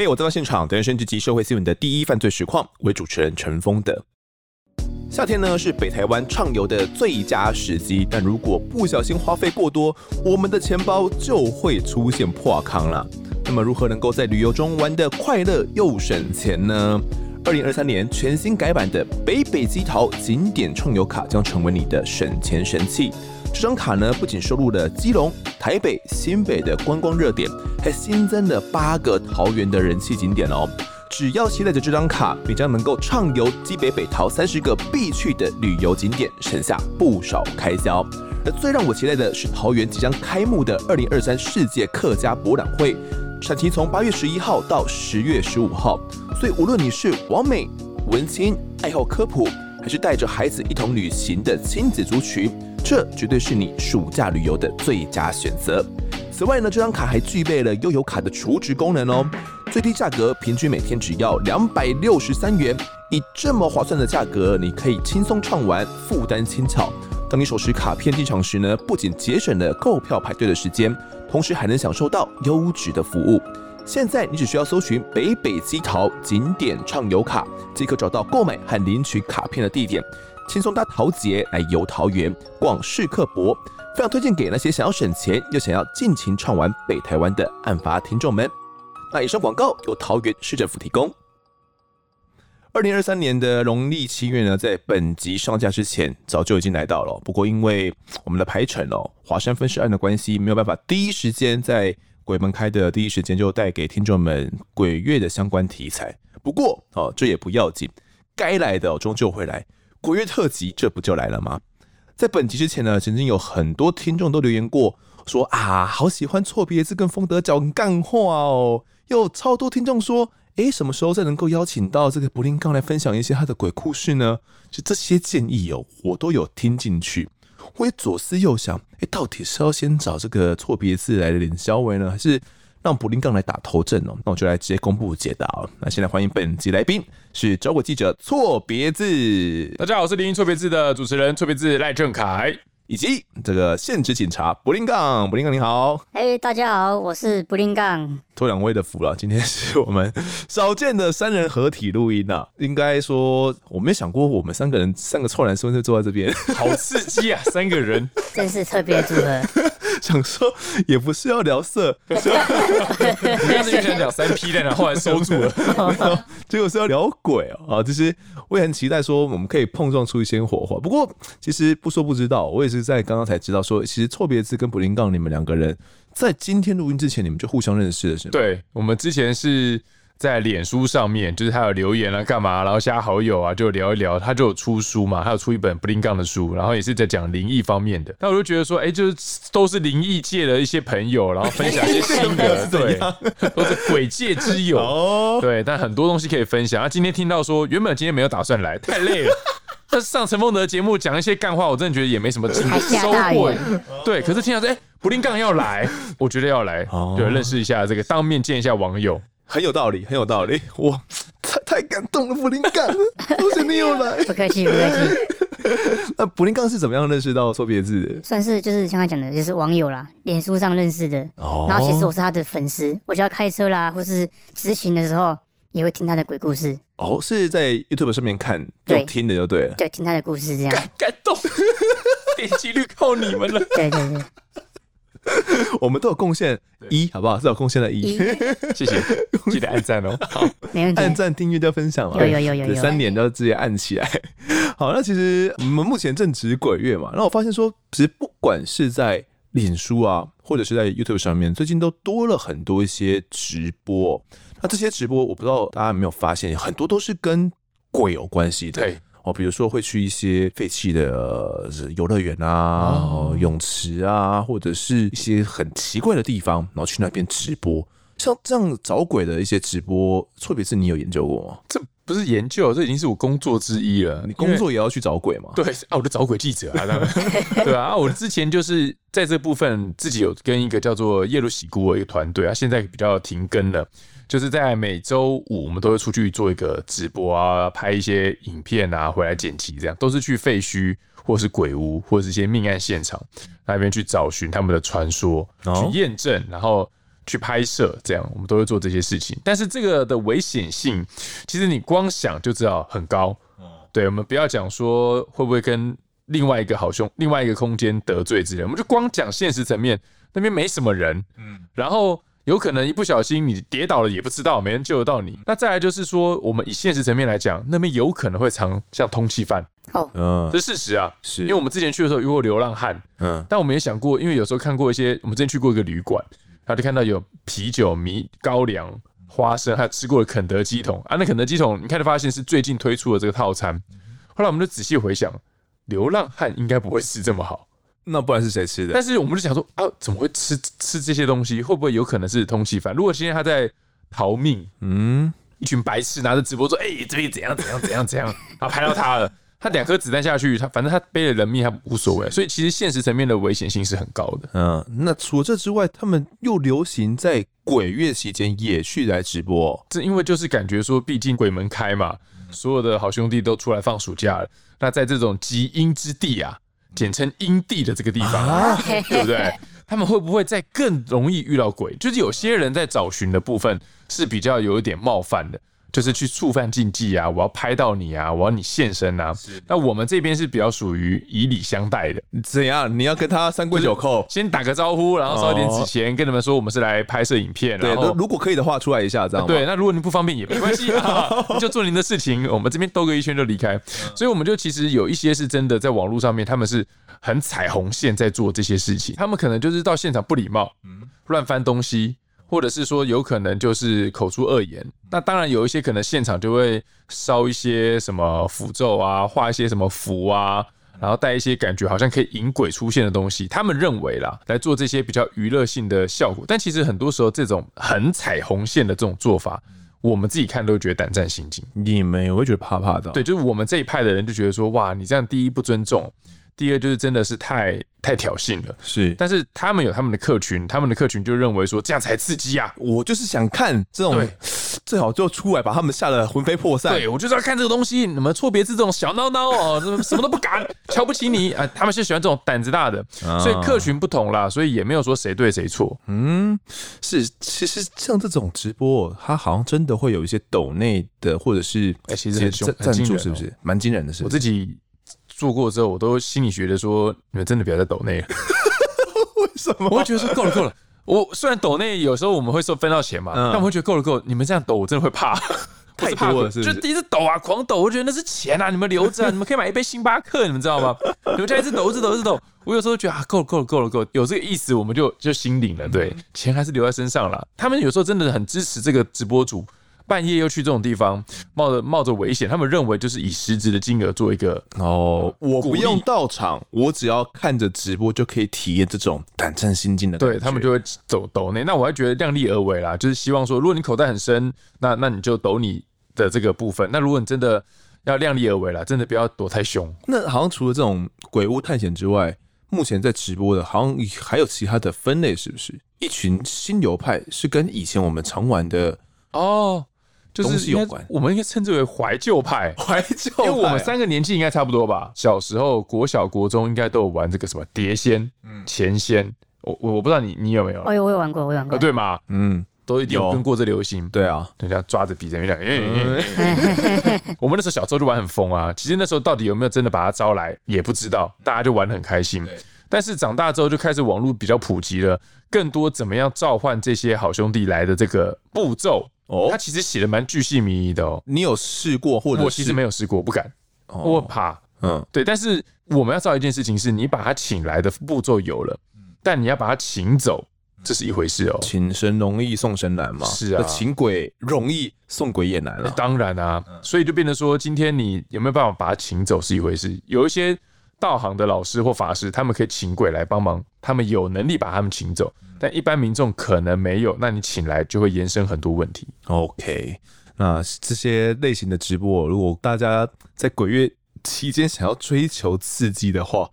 嘿，我在到现场，等人生直击社会新闻的第一犯罪实况，为主持人陈峰的。夏天呢是北台湾畅游的最佳时机，但如果不小心花费过多，我们的钱包就会出现破康了。那么如何能够在旅游中玩得快乐又省钱呢？二零二三年全新改版的北北基桃景点畅游卡将成为你的省钱神器。这张卡呢，不仅收录了基隆、台北、新北的观光热点，还新增了八个桃园的人气景点哦。只要携带着这张卡，你将能够畅游基北北桃三十个必去的旅游景点，省下不少开销。而最让我期待的是桃园即将开幕的二零二三世界客家博览会，产期从八月十一号到十月十五号。所以无论你是网美、文青、爱好科普，还是带着孩子一同旅行的亲子族群。这绝对是你暑假旅游的最佳选择。此外呢，这张卡还具备了悠游卡的储值功能哦。最低价格平均每天只要两百六十三元，以这么划算的价格，你可以轻松畅玩，负担轻巧。当你手持卡片进场时呢，不仅节省了购票排队的时间，同时还能享受到优质的服务。现在你只需要搜寻北北基桃景点畅游卡，即可找到购买和领取卡片的地点。轻松搭桃捷来游桃园、逛世客博，非常推荐给那些想要省钱又想要尽情畅玩北台湾的案发听众们。那以上广告由桃园市政府提供。二零二三年的农历七月呢，在本集上架之前早就已经来到了，不过因为我们的排程哦，华山分尸案的关系，没有办法第一时间在鬼门开的第一时间就带给听众们鬼月的相关题材。不过哦，这也不要紧，该来的终究会来。鬼月特辑，这不就来了吗？在本集之前呢，曾经有很多听众都留言过，说啊，好喜欢错别字跟风德讲干话哦。有超多听众说，诶，什么时候再能够邀请到这个柏林刚来分享一些他的鬼故事呢？就这些建议哦，我都有听进去。我也左思右想，诶，到底是要先找这个错别字来领消维呢，还是？让布林杠来打头阵哦，那我就来直接公布解答哦。那现在欢迎本集来宾是找鬼记者错别字，大家好，我是灵异错别字的主持人错别字赖正凯。以及这个现职警察布林杠，布林杠你好，哎、hey，大家好，我是布林杠。托两位的福了，今天是我们少见的三人合体录音啊。应该说，我没想过我们三个人三个臭男生会坐在这边，好刺激啊！三个人 真是特别组合。想说也不是要聊色，你 刚才就想讲三 P 的，然后后来收住了，结果是要聊鬼哦。啊，就是我也很期待说我们可以碰撞出一些火花。不过其实不说不知道，我也是在刚刚才知道说，其实错别字跟布林杠你们两个人在今天录音之前，你们就互相认识了，是吗？对，我们之前是。在脸书上面，就是他有留言啊，干嘛，然后加好友啊，就聊一聊。他就有出书嘛，他有出一本布林杠的书，然后也是在讲灵异方面的。那我就觉得说，哎、欸，就是都是灵异界的一些朋友，然后分享一些心得，对，都是鬼界之友，对。但很多东西可以分享。那今天听到说，原本今天没有打算来，太累了。但是上陈丰德的节目讲一些干话，我真的觉得也没什么 收获。对，可是听到说，哎、欸，布林杠要来，我觉得要来，对，认识一下这个，当面见一下网友。很有道理，很有道理，我，太太感动了，布林杠，恭喜你又来，不客气，不客气。那布林杠是怎么样认识到错别字的？算是就是像他讲的，就是网友啦，脸书上认识的。哦。然后其实我是他的粉丝，我只要开车啦，或是执勤的时候，也会听他的鬼故事。哦，是在 YouTube 上面看，对，听的就对了。对，听他的故事这样。感感动，点击率靠你们了。对对对。我们都有贡献一，好不好？是有贡献的一，谢谢，记得按赞哦。好，按赞、订阅加分享嘛。有有有有有，三点都直接按起来。好，那其实我们目前正值鬼月嘛，那我发现说，其实不管是在脸书啊，或者是在 YouTube 上面，最近都多了很多一些直播。那这些直播，我不知道大家有没有发现，很多都是跟鬼有关系的。对。哦，比如说会去一些废弃的游乐园啊、哦、泳池啊，或者是一些很奇怪的地方，然后去那边直播。像这样找鬼的一些直播，错别字你有研究过吗？这不是研究，这已经是我工作之一了。你工作也要去找鬼吗？对啊，我的找鬼记者啊，对啊，我之前就是在这部分自己有跟一个叫做耶鲁喜姑的一个团队啊，现在比较停更了。就是在每周五，我们都会出去做一个直播啊，拍一些影片啊，回来剪辑，这样都是去废墟或是鬼屋或者是一些命案现场那边去找寻他们的传说，去验证，然后去拍摄，这样我们都会做这些事情。但是这个的危险性，其实你光想就知道很高。对，我们不要讲说会不会跟另外一个好兄、另外一个空间得罪之类，我们就光讲现实层面，那边没什么人，嗯，然后。有可能一不小心你跌倒了也不知道，没人救得到你。那再来就是说，我们以现实层面来讲，那边有可能会藏像通缉犯。哦，嗯，这是事实啊，是因为我们之前去的时候遇过流浪汉，嗯，但我们也想过，因为有时候看过一些，我们之前去过一个旅馆，他就看到有啤酒、米、高粱、花生，还有吃过的肯德基桶啊。那肯德基桶，你看就发现是最近推出的这个套餐。后来我们就仔细回想，流浪汉应该不会吃这么好。那不然是谁吃的？但是我们就想说啊，怎么会吃吃这些东西？会不会有可能是通缉犯？如果今天他在逃命，嗯，一群白痴拿着直播说，哎、欸，这边怎样怎样怎样怎样，然后拍到他了，他两颗子弹下去，他反正他背了人命，他无所谓。所以其实现实层面的危险性是很高的。嗯，那除了这之外，他们又流行在鬼月期间也去来直播，这因为就是感觉说，毕竟鬼门开嘛，所有的好兄弟都出来放暑假了。那在这种极阴之地啊。简称阴地的这个地方，啊、对不对？他们会不会在更容易遇到鬼？就是有些人在找寻的部分是比较有一点冒犯的。就是去触犯禁忌啊！我要拍到你啊！我要你现身啊！那我们这边是比较属于以礼相待的。怎样？你要跟他三跪九叩，先打个招呼，然后烧点纸钱，跟你们说我们是来拍摄影片。对，如果可以的话，出来一下这样。对，那如果你不方便也没关系啊，就做您的事情。我们这边兜个一圈就离开。所以我们就其实有一些是真的在网络上面，他们是很踩红线在做这些事情。他们可能就是到现场不礼貌，乱翻东西。或者是说有可能就是口出恶言，那当然有一些可能现场就会烧一些什么符咒啊，画一些什么符啊，然后带一些感觉好像可以引鬼出现的东西，他们认为啦，来做这些比较娱乐性的效果。但其实很多时候这种很踩红线的这种做法，我们自己看都会觉得胆战心惊。你们也会觉得怕怕的？对，就是我们这一派的人就觉得说，哇，你这样第一不尊重。第二就是真的是太太挑衅了，是，但是他们有他们的客群，他们的客群就认为说这样才刺激啊！我就是想看这种，最好就出来把他们吓得魂飞魄散。对，我就是要看这个东西，你们错别字这种小孬孬哦，什么 什么都不敢，瞧不起你啊！他们是喜欢这种胆子大的，所以客群不同啦，所以也没有说谁对谁错。嗯，是，其实像这种直播，它好像真的会有一些抖内的，或者是哎，其实很凶，赞助是不是？蛮惊人的，是。我自己。做过之后，我都心里觉得说，你们真的不要再抖内了。为什么？我会觉得说够了够了。我虽然抖内有时候我们会说分到钱嘛，嗯、但我会觉得够了够了。你们这样抖，我真的会怕。太多了是不是？就第一次抖啊，狂抖，我觉得那是钱啊，你们留着、啊，你们可以买一杯星巴克，你们知道吗？你们这样一直抖，一直抖，一直抖。我有时候觉得啊，够了够了够了够了，有这个意思，我们就就心领了。对，钱还是留在身上了。他们有时候真的很支持这个直播主。半夜又去这种地方，冒着冒着危险，他们认为就是以实质的金额做一个哦，我不用到场，我只要看着直播就可以体验这种胆战心惊的。对，他们就会走抖内，那我还觉得量力而为啦，就是希望说，如果你口袋很深，那那你就抖你的这个部分。那如果你真的要量力而为啦，真的不要躲太凶。那好像除了这种鬼屋探险之外，目前在直播的，好像还有其他的分类，是不是？一群新流派是跟以前我们常玩的哦。就是有关，我们应该称之为怀旧派，怀旧，因为我们三个年纪应该差不多吧。小时候，国小、国中应该都有玩这个什么碟仙、嗯，钱仙。我我我不知道你你有没有？我有，我有玩过，我有玩过。对吗？嗯，都有跟过这流行。对啊，人家抓着笔在那边。我们那时候小时候就玩很疯啊。其实那时候到底有没有真的把他招来，也不知道。大家就玩得很开心。但是长大之后就开始网络比较普及了，更多怎么样召唤这些好兄弟来的这个步骤。哦，他其实写的蛮巨细靡遗的哦。你有试过，或者我其实没有试过，不敢，我怕。嗯，对。但是我们要知道一件事情是，你把他请来的步骤有了，但你要把他请走，这是一回事哦。请神容易送神难嘛。是啊，请鬼容易送鬼也难了。当然啊，所以就变得说，今天你有没有办法把他请走是一回事。有一些道行的老师或法师，他们可以请鬼来帮忙，他们有能力把他们请走。但一般民众可能没有，那你请来就会延伸很多问题。OK，那这些类型的直播，如果大家在鬼月期间想要追求刺激的话，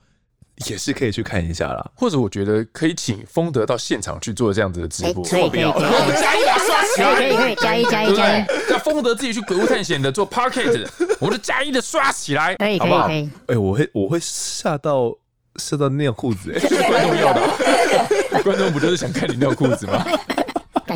也是可以去看一下啦。或者我觉得可以请丰德到现场去做这样子的直播。可以可以可以，我们加一把刷起来，可以可以加一加一加一。叫丰德自己去鬼屋探险的做 Parket，我们就加一的刷起来，可以可以可以。哎，我会我会吓到。吓到尿裤子，哎，观众要的，观众不就是想看你尿裤子吗？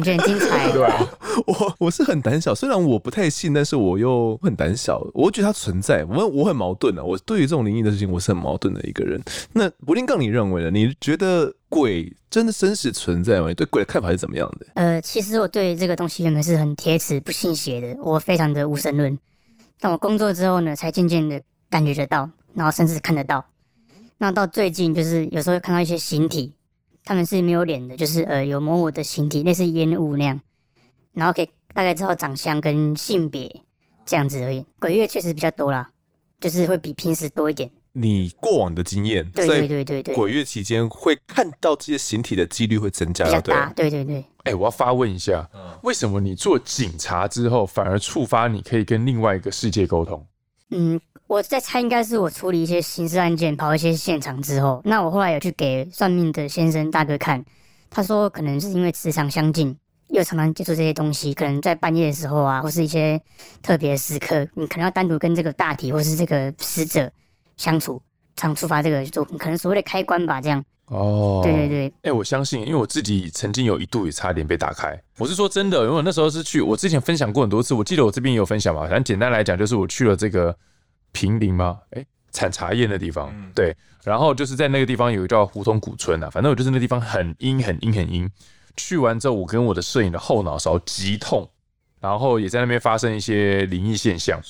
感觉很精彩。对啊，我我是很胆小，虽然我不太信，但是我又很胆小。我觉得它存在，我我很矛盾啊。我对于这种灵异的事情，我是很矛盾的一个人。那柏林杠，你认为呢？你觉得鬼真的真实存在吗？你对鬼的看法是怎么样的？呃，其实我对这个东西原本是很铁齿不信邪的，我非常的无神论。但我工作之后呢，才渐渐的感觉得到，然后甚至看得到。那到最近，就是有时候会看到一些形体，他们是没有脸的，就是呃有模糊的形体，类似烟雾那样，然后可以大概知道长相跟性别这样子而已。鬼月确实比较多啦，就是会比平时多一点。你过往的经验，对对对对对，鬼月期间会看到这些形体的几率会增加，比较大。对对对。哎、欸，我要发问一下，为什么你做警察之后，反而触发你可以跟另外一个世界沟通？嗯。我在猜，应该是我处理一些刑事案件，跑一些现场之后，那我后来有去给算命的先生大哥看，他说可能是因为磁场相近，又常常接触这些东西，可能在半夜的时候啊，或是一些特别时刻，你可能要单独跟这个大体或是这个死者相处，常触发这个就可能所谓的开关吧，这样。哦，对对对，哎、欸，我相信，因为我自己曾经有一度也差点被打开。我是说真的，因为我那时候是去，我之前分享过很多次，我记得我这边也有分享嘛，反正简单来讲，就是我去了这个。平林吗？哎、欸，产茶叶的地方，嗯、对。然后就是在那个地方有一个叫胡同古村啊，反正我就是那地方很阴、很阴、很阴。去完之后，我跟我的摄影的后脑勺极痛，然后也在那边发生一些灵异现象。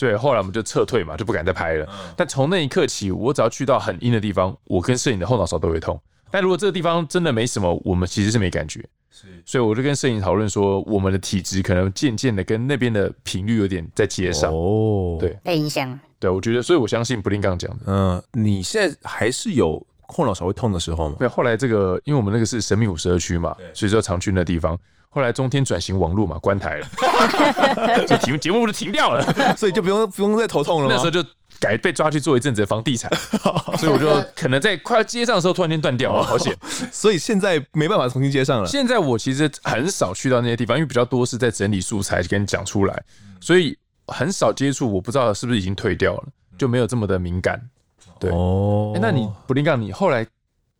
对，后来我们就撤退嘛，就不敢再拍了。嗯、但从那一刻起，我只要去到很阴的地方，我跟摄影的后脑勺都会痛。但如果这个地方真的没什么，我们其实是没感觉。是，所以我就跟摄影讨论说，我们的体质可能渐渐的跟那边的频率有点在接上。哦，对，被影响。对，我觉得，所以我相信布林刚讲的。嗯，你现在还是有后脑勺会痛的时候吗？对，后来这个，因为我们那个是神秘五十二区嘛，所以说常去那地方。后来中天转型网络嘛，关台了，就节目节目就停掉了，所以就不用不用再头痛了。那时候就改被抓去做一阵子的房地产，所以我就可能在快要接上的时候突然间断掉了，好险。所以现在没办法重新接上了。现在我其实很少去到那些地方，因为比较多是在整理素材，跟你讲出来，所以。很少接触，我不知道是不是已经退掉了，就没有这么的敏感。对，哦、欸，那你布林杠，你后来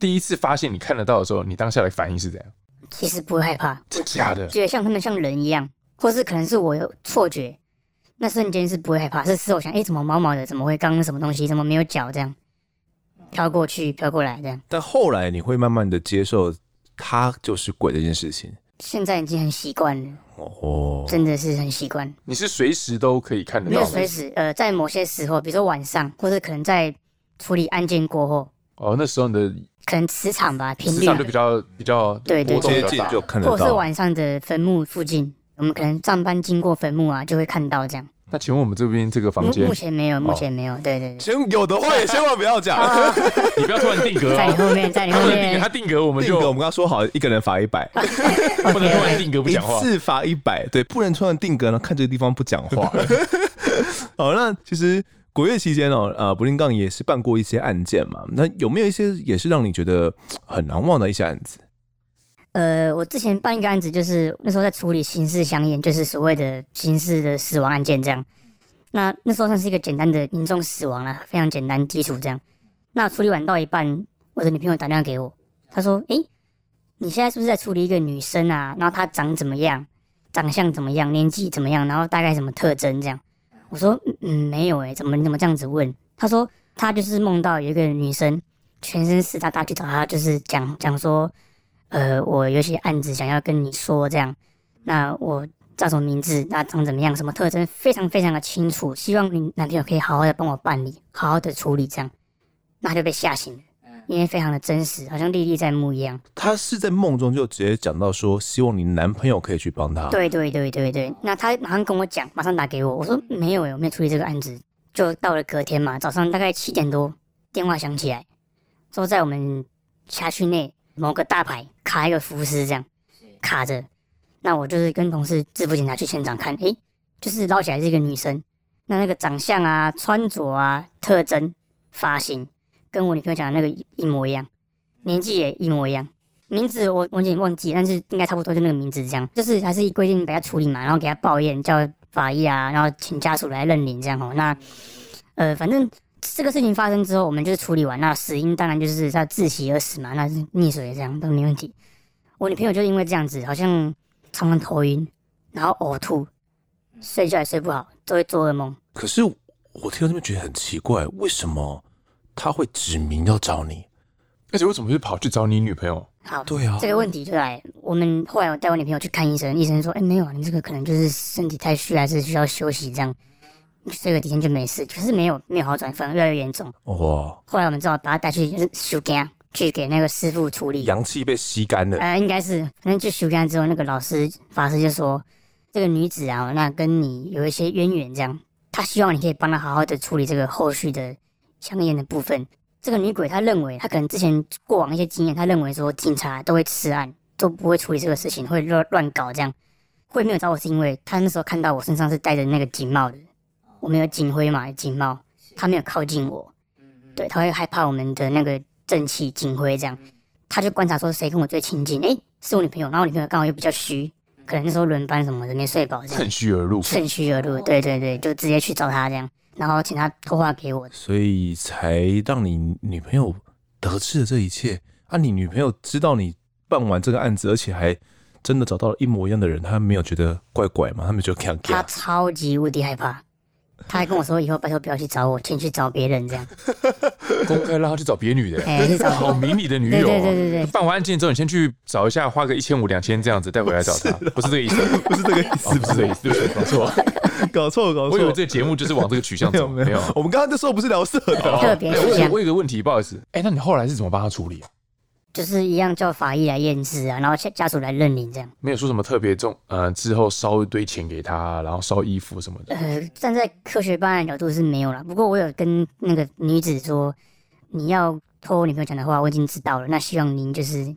第一次发现你看得到的时候，你当下的反应是怎样？其实不会害怕，真假的，觉得像他们像人一样，或是可能是我有错觉，那瞬间是不会害怕，是事后想，哎、欸，怎么毛毛的？怎么会刚刚什么东西？怎么没有脚？这样飘过去，飘过来这样。但后来你会慢慢的接受，它就是鬼这件事情。现在已经很习惯了哦，真的是很习惯。你是随时都可以看得到？没有随时，呃，在某些时候，比如说晚上，或者可能在处理案件过后。哦，那时候你的可能磁场吧，频率磁场就比较比较对对接近就看得到。或者是晚上的坟墓附近，我们可能上班经过坟墓啊，就会看到这样。那请问我们这边这个房间目前没有，目前没有。对对对，先有的话也千万不要讲，你不要突然定格。在你后面，在你后面，他定格我们就我们刚刚说好，一个人罚一百，不能突然定格不讲话，一次罚一百，对，不能突然定格呢，看这个地方不讲话。好，那其实鬼月期间哦，呃，柏林杠也是办过一些案件嘛，那有没有一些也是让你觉得很难忘的一些案子？呃，我之前办一个案子，就是那时候在处理刑事相验，就是所谓的刑事的死亡案件这样。那那时候算是一个简单的民众死亡了，非常简单基础这样。那处理完到一半，我的女朋友打电话给我，她说：“诶，你现在是不是在处理一个女生啊？然后她长怎么样，长相怎么样，年纪怎么样，然后大概什么特征这样？”我说：“嗯，没有诶，怎么你怎么这样子问？”她说：“她就是梦到有一个女生，全身是她，大去找她，就是讲讲说。”呃，我有些案子想要跟你说，这样，那我叫什么名字？那长怎么样？什么特征？非常非常的清楚，希望你男朋友可以好好的帮我办理，好好的处理，这样，那就被吓醒了，因为非常的真实，好像历历在目一样。他是在梦中就直接讲到说，希望你男朋友可以去帮他。对对对对对，那他马上跟我讲，马上打给我，我说没有诶，我没有处理这个案子。就到了隔天嘛，早上大概七点多，电话响起来，说在我们辖区内。某个大牌卡一个浮尸，这样卡着，那我就是跟同事制服警察去现场看，诶，就是捞起来是一个女生，那那个长相啊、穿着啊、特征、发型，跟我女朋友讲的那个一模一样，年纪也一模一样，名字我我有点忘记，但是应该差不多就那个名字这样，就是还是规定给他处理嘛，然后给他报验，叫法医啊，然后请家属来认领这样哦，那呃反正。这个事情发生之后，我们就是处理完，那死因当然就是他窒息而死嘛，那是溺水这样都没问题。我女朋友就因为这样子，好像常常头晕，然后呕吐，睡觉也睡不好，都会做噩梦。可是我听到这边觉得很奇怪，为什么他会指名要找你？而且为什么会跑去找你女朋友？好，对啊，这个问题就来，我们后来我带我女朋友去看医生，医生说，哎，没有啊，你这个可能就是身体太虚，还是需要休息，这样睡个几天就没事。可是没有没有好转，反而越来越严重。哇！后来我们只好把他带去就是收惊，去给那个师傅处理。阳气被吸干了。呃，应该是，反正去修干之后，那个老师法师就说，这个女子啊，那跟你有一些渊源，这样，她希望你可以帮她好好的处理这个后续的相应的部分。这个女鬼，她认为她可能之前过往一些经验，她认为说警察都会吃案，都不会处理这个事情，会乱乱搞这样。会没有找我是因为她那时候看到我身上是戴着那个警帽的，我们有警徽嘛，警帽，她没有靠近我，对，她会害怕我们的那个正气警徽这样，她就观察说谁跟我最亲近，诶，是我女朋友，然后我女朋友刚好又比较虚，可能那时候轮班什么的没睡饱，趁虚而入，趁虚而入，对对对，就直接去找她这样。然后请他托话给我，所以才让你女朋友得知了这一切。啊，你女朋友知道你办完这个案子，而且还真的找到了一模一样的人，她没有觉得怪怪吗？他们就看，他超级无敌害怕，他还跟我说以后拜托不要去找我，请去找别人这样。公开让他去找别女的，哎，去找 好迷你的女友。对对对对，办完案件之后，你先去找一下，花个一千五两千这样子带回来找他，不是这个意思，不是这个意思，不是这个意思，搞错。搞错，搞错！我以为这个节目就是往这个取向走，没有。我们刚刚那时候不是聊色的，特别取向。我有个问题，不好意思，哎，那你后来是怎么帮他处理？就是一样叫法医来验尸啊，然后家家属来认领这样。没有说什么特别重，呃，之后烧一堆钱给他，然后烧衣服什么的。呃，站在科学办案角度是没有了，不过我有跟那个女子说，你要偷我女朋友讲的话，我已经知道了。那希望您就是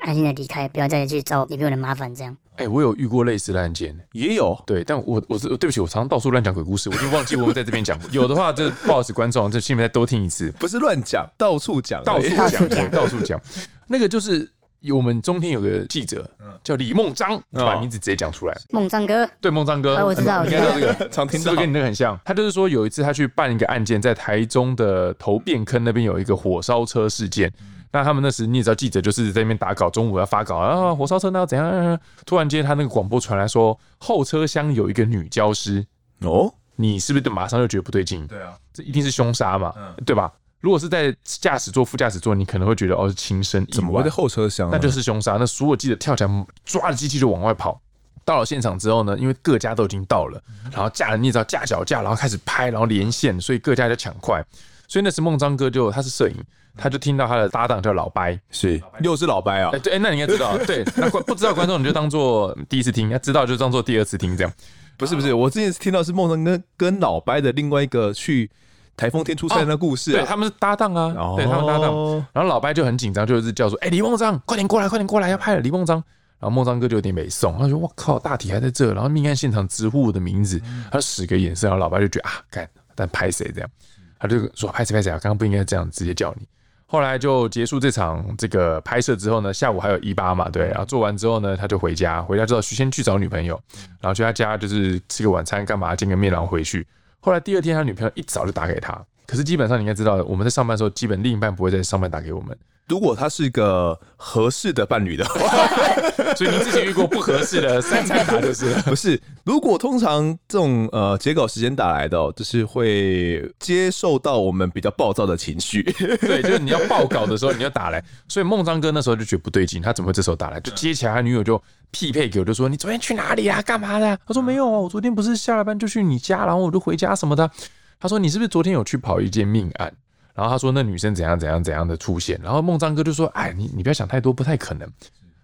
安心的离开，不要再去找女朋友的麻烦这样。哎、欸，我有遇过类似的案件，也有对，但我我是对不起，我常常到处乱讲鬼故事，我就忘记我们在这边讲。有的话，就不好意思，观众，就请你们再多听一次。不是乱讲，到处讲，到处讲，到处讲。那个就是我们中天有个记者叫李梦章，把名字直接讲出来。梦章哥，对，梦章哥，我知道，应该知道这个，常听到，是不是跟你那个很像？他就是说有一次他去办一个案件，在台中的头汴坑那边有一个火烧车事件。那他们那时你也知道，记者就是在那边打稿，中午要发稿啊，火烧车那要怎样？突然间他那个广播传来说，后车厢有一个女教师哦，你是不是就马上就觉得不对劲？对啊，这一定是凶杀嘛，对吧？如果是在驾驶座、副驾驶座，你可能会觉得哦是轻生，怎么会在后车厢？那就是凶杀。那所有记者跳起来抓着机器就往外跑。到了现场之后呢，因为各家都已经到了，然后架了你也知道架脚架，然后开始拍，然后连线，所以各家在抢快。所以那时孟章哥就他是摄影。他就听到他的搭档叫老白，是又是老白啊？哎，对，哎，那你应该知道，对，那观不知道观众你就当做第一次听，要知道就当做第二次听，这样。不是不是，我之前是听到是孟章哥跟老白的另外一个去台风天出差的那故事，对，他们是搭档啊，对，他们搭档。然后老白就很紧张，就是叫说，哎，李孟章，快点过来，快点过来，要拍了，李孟章。然后孟章哥就有点没送，他说，我靠，大体还在这，然后命案现场直呼我的名字，他使个眼色，然后老白就觉得啊，干，但拍谁这样，他就说拍谁拍谁啊，刚刚不应该这样直接叫你。后来就结束这场这个拍摄之后呢，下午还有一八嘛，对，然后做完之后呢，他就回家，回家之后先去找女朋友，然后去他家就是吃个晚餐，干嘛见个面，然后回去。后来第二天他女朋友一早就打给他，可是基本上你应该知道，我们在上班的时候，基本另一半不会在上班打给我们。如果他是一个合适的伴侣的话，所以你之前遇过不合适的三餐打就是 不是？如果通常这种呃截稿时间打来的，喔，就是会接受到我们比较暴躁的情绪。对，就是你要报稿的时候，你要打来。所以孟章哥那时候就觉得不对劲，他怎么会这时候打来？就接起来，他女友就匹配给我，就说：“你昨天去哪里啊？干嘛的？”他说：“没有啊，我昨天不是下了班就去你家，然后我就回家什么的。”他说：“你是不是昨天有去跑一件命案？”然后他说那女生怎样怎样怎样的出现，然后孟章哥就说：“哎，你你不要想太多，不太可能。”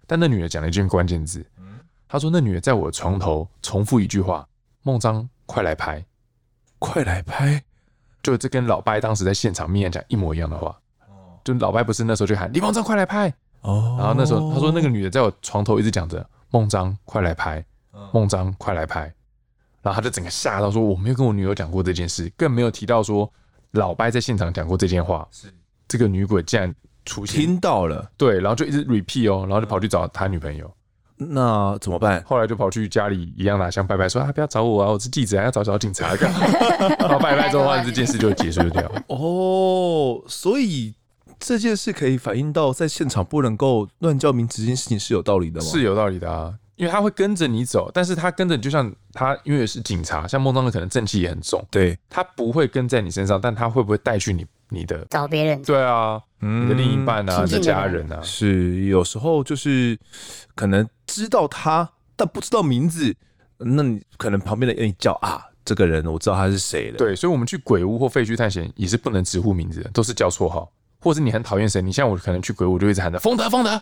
但那女的讲了一句关键字，他说那女的在我床头重复一句话：“孟章，快来拍，快来拍。”就这跟老白当时在现场面讲一模一样的话。就老白不是那时候就喊李孟章快来拍。哦，然后那时候他说那个女的在我床头一直讲着孟章快来拍，孟章快来拍，然后他就整个吓到说我没有跟我女友讲过这件事，更没有提到说。老白在现场讲过这件话，是这个女鬼竟然出现，听到了，对，然后就一直 repeat 哦，然后就跑去找他女朋友，那怎么办？后来就跑去家里一样拿香拜拜，说啊不要找我啊，我是记者，还要找找警察干嘛？然后拜拜之后，这件事就结束掉。哦，所以这件事可以反映到在现场不能够乱叫名字这件事情是有道理的吗？是有道理的啊。因为他会跟着你走，但是他跟着你就像他，因为是警察，像孟章的可能正气也很重，对，他不会跟在你身上，但他会不会带去你你的？找别人，对啊，嗯你的另一半啊，你的家人啊，是有时候就是可能知道他，但不知道名字，那你可能旁边的人一叫啊，这个人我知道他是谁了。对，所以我们去鬼屋或废墟探险也是不能直呼名字的，都是叫绰号。或是你很讨厌谁，你像我可能去鬼屋就一直喊着丰德 丰德，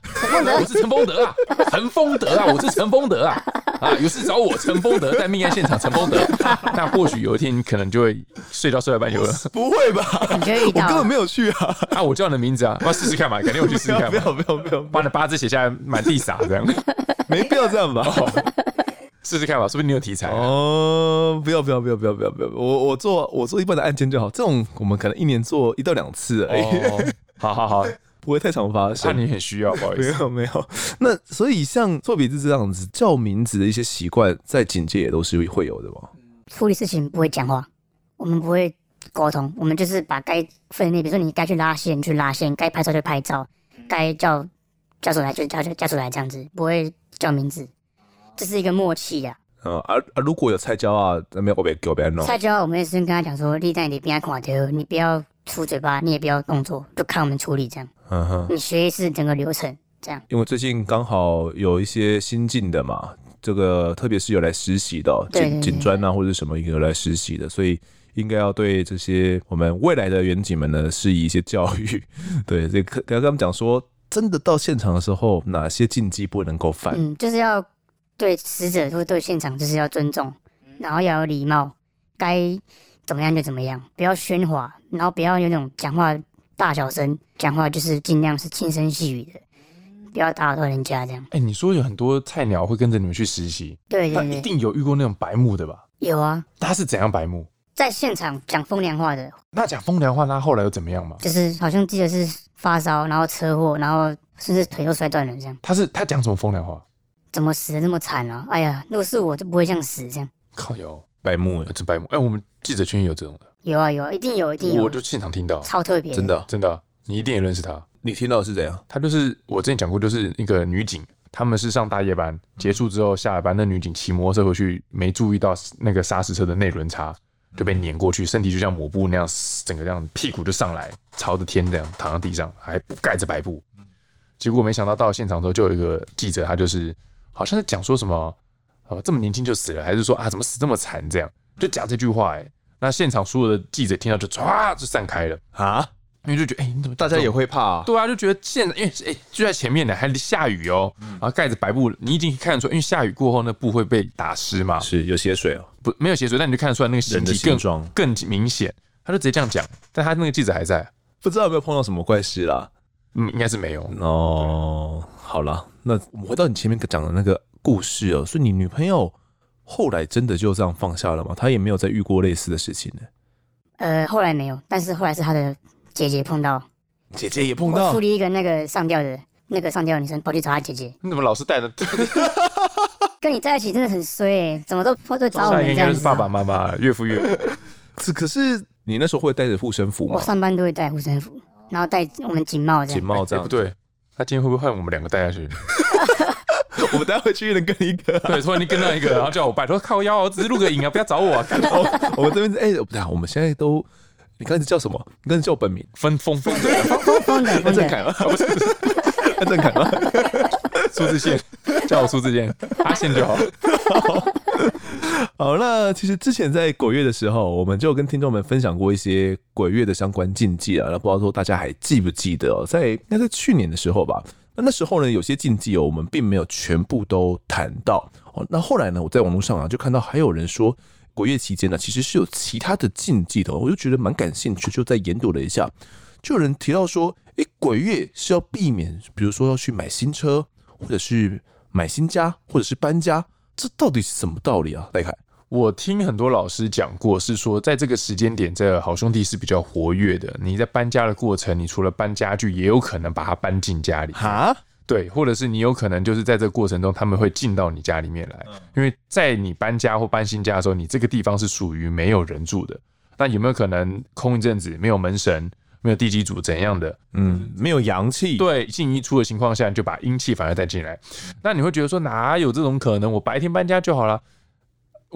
我是陈丰德啊，陈丰德啊，我是陈丰德啊，啊，有事找我陈丰德在命案现场，陈丰德。那或许有一天你可能就会睡到睡到半有了，不会吧？你就会遇到我根本没有去啊！啊，我叫你的名字啊，要试试看嘛，肯定我去试试看嘛，不要不要不要，把你的八字写下来，满地撒这样，没必要这样吧？试试看吧，说不定你有题材啊。哦，不要不要不要不要不要不要！我我做我做一般的案件就好，这种我们可能一年做一到两次而已，哦，好好好，不会太常发怕生。你很需要，不好意思没思。有没有，那所以像做笔字这样子叫名字的一些习惯，在警界也都是会有的嘛。处理事情不会讲话，我们不会沟通，我们就是把该分内，比如说你该去拉线去拉线，该拍照就拍照，该叫家属来就叫就叫出来，这样子不会叫名字，这是一个默契呀、嗯啊啊！如果有菜椒啊，那边我别给我别弄啊。。菜椒，我们也是跟他讲说，你在你边看着，你不要出嘴巴，你也不要动作，就看我们处理这样。嗯哼，你学一次整个流程，这样。因为最近刚好有一些新进的嘛，这个特别是有来实习的警警专啊或者什么有来实习的，所以应该要对这些我们未来的员警们呢施以一些教育。对，这个跟他们讲说，真的到现场的时候，哪些禁忌不能够犯？嗯，就是要对死者或对现场就是要尊重，然后要有礼貌，该怎么样就怎么样，不要喧哗，然后不要有那种讲话大小声，讲话就是尽量是轻声细语的，不要打扰到人家这样。哎，你说有很多菜鸟会跟着你们去实习，对一对对一，定有遇过那种白目的吧？有啊，他是怎样白目？在现场讲风凉话的，那讲风凉话，那后来又怎么样嘛？就是好像记得是发烧，然后车祸，然后甚至腿都摔断了这样。他是他讲什么风凉话？怎么死的那么惨啊？哎呀，如果是我就不会这样死这样。靠有白目这白目。哎，我们记者圈也有这种的，有啊有啊，一定有一定有，我就现场听到，超特别，真的啊、真的啊，你一定也认识他。你听到的是怎样？他就是我之前讲过，就是一个女警，他们是上大夜班结束之后下了班，那女警骑摩托车回去，没注意到那个砂石车的内轮差，就被碾过去，身体就像抹布那样，整个这样屁股就上来，朝着天这样躺在地上，还盖着白布。结果没想到到了现场之后，就有一个记者，他就是好像在讲说什么，呃，这么年轻就死了，还是说啊，怎么死这么惨？这样就讲这句话，哎，那现场所有的记者听到就唰就散开了，啊？因为就觉得，哎，你怎么大家也会怕、啊？对啊，就觉得现在因为哎、欸、就在前面呢，还下雨哦，然后盖着白布，你已经看得出来，因为下雨过后那布会被打湿嘛，是有血水哦，不没有血水，但你就看得出来那个形人的体更更明显。他就直接这样讲，但他那个记者还在，不知道有没有碰到什么怪事啦？嗯，应该是没有。哦，好了，那我们回到你前面讲的那个故事哦，所以你女朋友后来真的就这样放下了吗？她也没有再遇过类似的事情呢。呃，后来没有，但是后来是她的姐姐碰到，姐姐也碰到处理一个那个上吊的那个上吊的女生跑去找她姐姐，你怎么老是带着？跟你在一起真的很衰、欸，怎么都都找我们这样子、一个应该是爸爸啊。妈妈、岳父岳母。是，可是你那时候会带着护身符吗我？上班都会带护身符，然后戴我们警帽这样。警帽这样对，他今天会不会换我们两个带下去？我们待会去一人跟一个、啊。对，突然间跟到一个，然后叫我拜托靠腰哦，只是录个影啊，不要找我啊，我们这边是哎，不对啊，我们现在都，你刚才叫什么？你刚才叫我本名？分封封的疯的疯的，要郑凯吗？不是，要郑凯吗？苏志燮，叫我苏志燮，阿宪就好。好，那其实之前在鬼月的时候，我们就跟听众们分享过一些鬼月的相关禁忌啊。那不知道说大家还记不记得、哦，在应该在去年的时候吧。那那时候呢，有些禁忌哦，我们并没有全部都谈到哦。那后来呢，我在网络上啊，就看到还有人说，鬼月期间呢，其实是有其他的禁忌的，我就觉得蛮感兴趣，就在研读了一下。就有人提到说，诶，鬼月是要避免，比如说要去买新车，或者是买新家，或者是搬家。这到底是什么道理啊？戴凯，我听很多老师讲过，是说在这个时间点，这好兄弟是比较活跃的。你在搬家的过程，你除了搬家具，也有可能把它搬进家里。哈，对，或者是你有可能就是在这个过程中，他们会进到你家里面来。因为在你搬家或搬新家的时候，你这个地方是属于没有人住的。那有没有可能空一阵子没有门神，没有地基组怎样的，嗯，没有阳气，对，进一出的情况下，你就把阴气反而带进来。那你会觉得说哪有这种可能？我白天搬家就好了。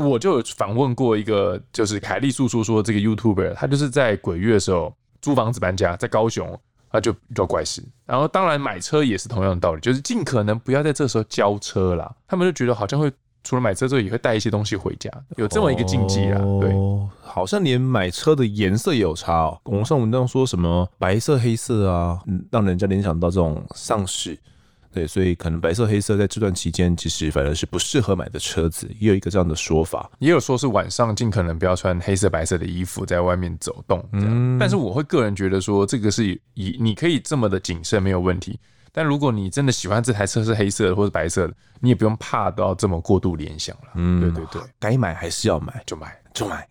我就有访问过一个，就是凯利诉说说这个 YouTuber，他就是在鬼月的时候租房子搬家，在高雄，他就遇到怪事。然后当然买车也是同样的道理，就是尽可能不要在这时候交车啦。他们就觉得好像会除了买车之后，也会带一些东西回家，有这么一个禁忌啊。对，哦，好像连买车的颜色也有差哦。网上文章说什么白色、黑色啊，让人家联想到这种丧事。对，所以可能白色、黑色在这段期间，其实反而是不适合买的车子，也有一个这样的说法。也有说是晚上尽可能不要穿黑色、白色的衣服在外面走动，这样。嗯，但是我会个人觉得说，这个是以你可以这么的谨慎没有问题。但如果你真的喜欢这台车是黑色的或者白色的，你也不用怕到这么过度联想了。嗯，对对对，该买还是要买，就买就买。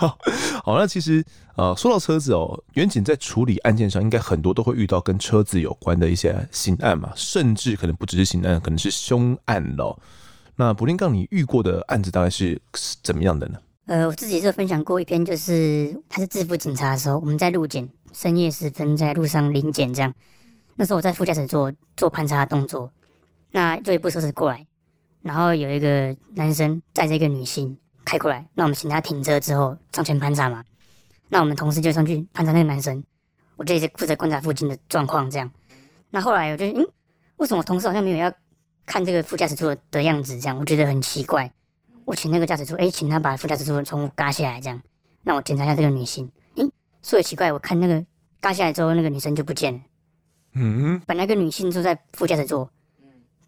好，好，那其实呃，说到车子哦，员警在处理案件上，应该很多都会遇到跟车子有关的一些刑案嘛，甚至可能不只是刑案，可能是凶案喽。那柏林杠，你遇过的案子大概是怎么样的呢？呃，我自己是分享过一篇，就是他是制服警察的时候，我们在路检，深夜时分在路上临检这样。那时候我在副驾驶座做盘查动作，那就一部车子过来，然后有一个男生载着一个女性。开过来，那我们请他停车之后上前盘查嘛。那我们同事就上去盘查那个男生，我就一直负责观察附近的状况这样。那后来我就嗯，为什么我同事好像没有要看这个副驾驶座的样子？这样我觉得很奇怪。我请那个驾驶座，哎，请他把副驾驶座窗户嘎下来这样。那我检查一下这个女性，诶，说也奇怪，我看那个嘎下来之后，那个女生就不见了。嗯，本来个女性坐在副驾驶座，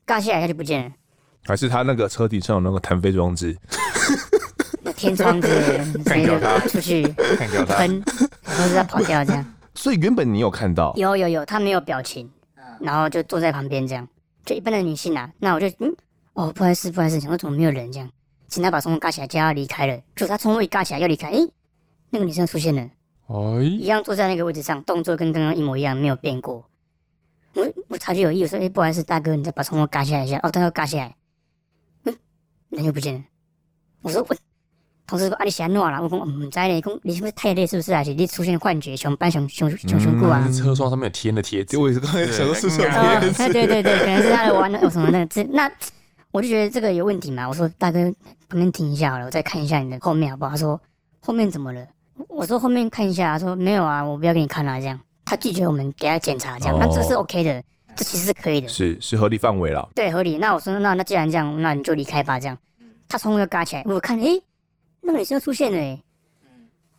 嘎下来她就不见了。还是他那个车底上有那个弹飞装置？天窗子，看掉他出去喷，然后是他跑掉这样。所以原本你有看到？有有有，他没有表情，然后就坐在旁边这样，就一般的女性啊。那我就嗯，哦，不好意思，不好意思，想说怎么没有人这样，请他把窗户盖起来，叫他离开了。就他窗户一盖起来要离开，哎，那个女生出现了，哎，一样坐在那个位置上，动作跟刚刚一模一样，没有变过。我我察觉有意，我说，哎，不好意思，大哥，你再把窗户盖起来一下。哦，他要盖起来，嗯，人又不见了。我说我。同事说：“啊，你想哪啦？”我讲：“唔知咧，讲你是不是太累？是不是？还是你出现幻觉？上班上上上上过啊？”车窗上面有贴的贴纸，我也是刚才想说是什么贴纸？对对对，可能是他的玩的什么的。这那我就觉得这个有问题嘛。我说：“大哥，旁边停一下好了，我再看一下你的后面好不好？”他说：“后面怎么了？”我说：“后面看一下。”他说：“没有啊，我不要给你看啊。”这样，他拒绝我们给他检查，这样，那这是 OK 的，这其实是可以的，是是合理范围了。对，合理。那我说：“那那既然这样，那你就离开吧。”这样，他窗户要嘎起来，我看，诶。那个女生出现了，欸，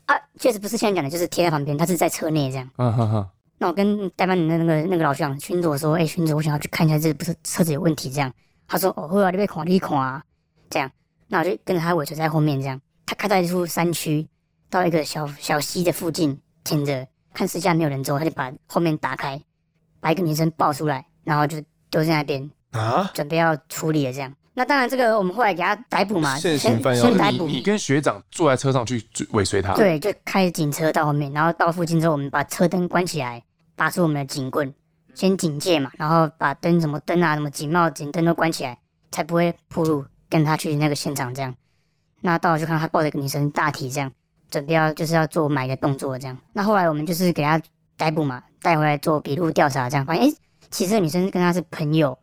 啊，确实不是现在讲的，就是贴在旁边，她是在车内这样。嗯哼哼。那我跟代班的那个那个老乡巡佐说，哎，巡佐，我想要去看一下，这不是车子有问题这样。他说，哦，会啊，你别看，你看啊，这样。那我就跟着他尾随在后面这样。他开到一处山区，到一个小小溪的附近停着，看四下没有人之后，他就把后面打开，把一个女生抱出来，然后就丢在那边啊，准备要处理了这样。那当然，这个我们后来给他逮捕嘛，先先逮捕。你跟学长坐在车上去尾随他，对，就开警车到后面，然后到附近之后，我们把车灯关起来，拔出我们的警棍，先警戒嘛，然后把灯什么灯啊，什么警帽、警灯都关起来，才不会铺路，跟他去那个现场这样。那到了就看到他抱着一个女生大体这样，准备要就是要做买的动作这样。那后来我们就是给他逮捕嘛，带回来做笔录调查这样，发现哎，其实这个女生跟他是朋友。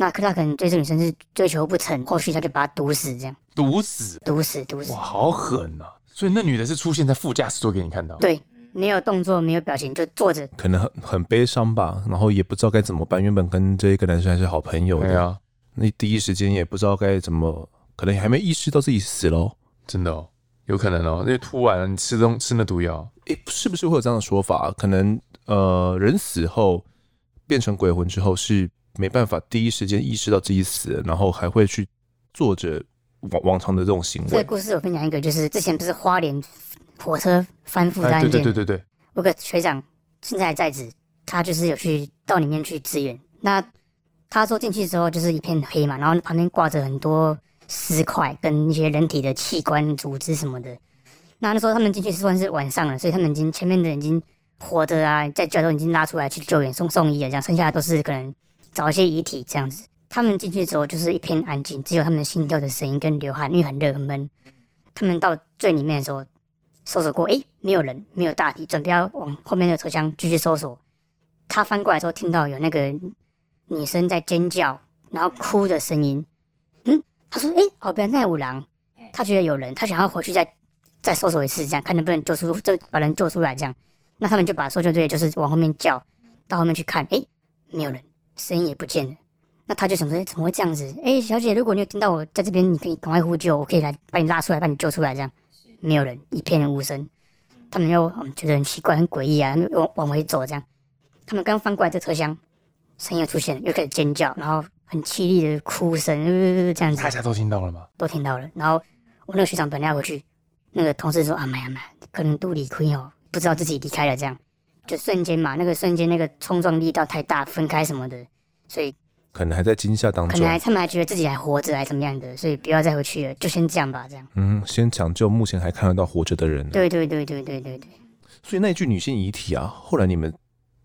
那可他可能对这女生是追求不成，后续他就把她毒死，这样毒死，毒死，毒死，哇，好狠啊！所以那女的是出现在副驾驶座给你看到，对，没有动作，没有表情，就坐着，可能很很悲伤吧，然后也不知道该怎么办。原本跟这一个男生还是好朋友的，对啊，那第一时间也不知道该怎么，可能还没意识到自己死了，真的哦，有可能哦，因为突然你吃东吃那毒药，诶，是不是会有这样的说法？可能呃，人死后变成鬼魂之后是。没办法，第一时间意识到自己死了，然后还会去做着往往常的这种行为。这个故事我分享一个，就是之前不是花莲火车翻覆的案件，对对对对对。我个学长现在还在职，他就是有去到里面去支援。那他说进去之后就是一片黑嘛，然后旁边挂着很多尸块跟一些人体的器官组织什么的。那那时候他们进去是算是晚上了，所以他们已经前面的人已经活着啊，在脚都已经拉出来去救援送送医了，这样剩下的都是可能。找一些遗体这样子，他们进去之后就是一片安静，只有他们心跳的声音跟流汗，因为很热很闷。他们到最里面的时候，搜索过，哎、没有人，没有大体，准备要往后面的车厢继续搜索。他翻过来的时候，听到有那个女生在尖叫，然后哭的声音。嗯，他说，哎、欸，后边那五郎。他觉得有人，他想要回去再再搜索一次，这样看能不能救出，就把人救出来。这样，那他们就把搜救队就是往后面叫，到后面去看，哎、没有人，声音也不见了。那他就想说，怎么会这样子？哎、欸，小姐，如果你有听到我在这边，你可以赶快呼救，我可以来把你拉出来，把你救出来。这样，没有人，一片无声。他们又、嗯、觉得很奇怪，很诡异啊，往往回走。这样，他们刚翻过来这车厢，声音又出现了，又开始尖叫，然后很凄厉的哭声，呃，这样子。大家都听到了吗？都听到了。然后我那个学长本来要回去，那个同事说啊，妈呀妈，可能都理亏哦，不知道自己离开了。这样，就瞬间嘛，那个瞬间那个冲撞力道太大，分开什么的，所以。可能还在惊吓当中，可能还他们还觉得自己还活着，还怎么样的，所以不要再回去了，就先这样吧，这样。嗯，先抢救目前还看得到活着的人。对对对对对对对。所以那具女性遗体啊，后来你们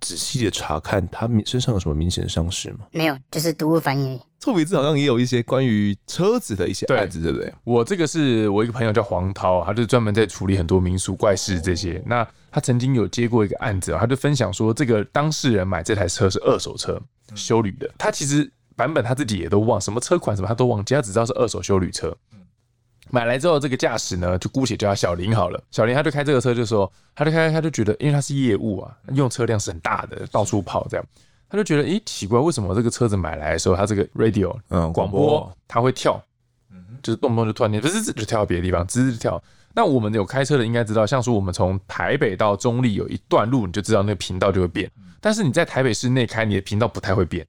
仔细的查看，他身上有什么明显的伤势吗？没有，就是毒物反应。臭鼻子好像也有一些关于车子的一些案子，对，不对？我这个是我一个朋友叫黄涛，他就专门在处理很多民俗怪事这些。那他曾经有接过一个案子，他就分享说，这个当事人买这台车是二手车。修旅的，他其实版本他自己也都忘，什么车款什么他都忘记，他只知道是二手修旅车。买来之后，这个驾驶呢，就姑且叫他小林好了。小林他就开这个车，就说他就开，他就觉得，因为他是业务啊，用车量是很大的，到处跑这样，他就觉得，诶，奇怪，为什么这个车子买来的时候，他这个 radio 嗯广播它会跳，就是动不动就突然间不是就跳到别的地方，吱吱跳。那我们有开车的应该知道，像说我们从台北到中立有一段路，你就知道那个频道就会变。但是你在台北市内开，你的频道不太会变，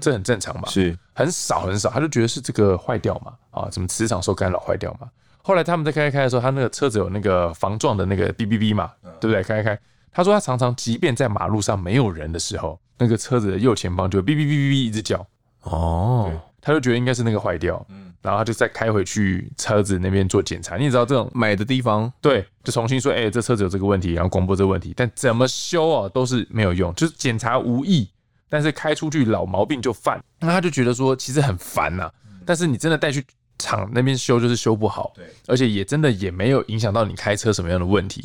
这很正常嘛，是。很少很少。他就觉得是这个坏掉嘛，啊，什么磁场受干扰坏掉嘛。后来他们在开开开的时候，他那个车子有那个防撞的那个哔哔哔嘛，对不对？开开开，他说他常常即便在马路上没有人的时候，那个车子的右前方就哔哔哔哔哔一直叫，哦，他就觉得应该是那个坏掉。嗯。然后他就再开回去车子那边做检查。你也知道这种买的地方，对，就重新说，哎、欸，这车子有这个问题，然后广播这个问题，但怎么修啊都是没有用，就是检查无益，但是开出去老毛病就犯。那他就觉得说，其实很烦呐、啊。但是你真的带去厂那边修，就是修不好，对，而且也真的也没有影响到你开车什么样的问题。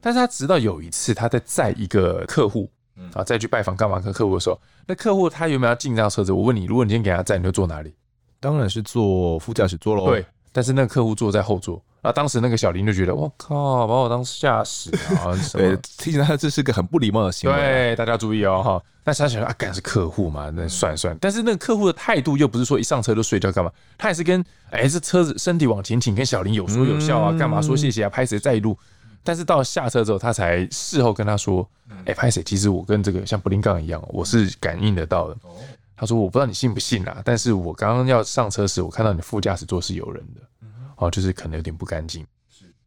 但是他直到有一次他在载一个客户啊，再去拜访干嘛跟客户的时候，那客户他有没有要进这辆车子？我问你，如果你今天给他载，你就坐哪里？当然是坐副驾驶座喽。对，但是那个客户坐在后座。啊，当时那个小林就觉得，我靠，把我当驾驶啊！对，提醒他这是个很不礼貌的行为。对，大家注意哦，哈。但是他想说啊，干是客户嘛，那算算。但是那个客户的态度又不是说一上车就睡觉干嘛，他也是跟哎、欸，这车子身体往前倾，跟小林有说有笑啊，干嘛说谢谢啊，拍谁在一路。但是到下车之后，他才事后跟他说，哎、欸，拍谁？其实我跟这个像布林杠一样，我是感应得到的。他说：“我不知道你信不信啊，但是我刚刚要上车时，我看到你副驾驶座是有人的，哦，就是可能有点不干净。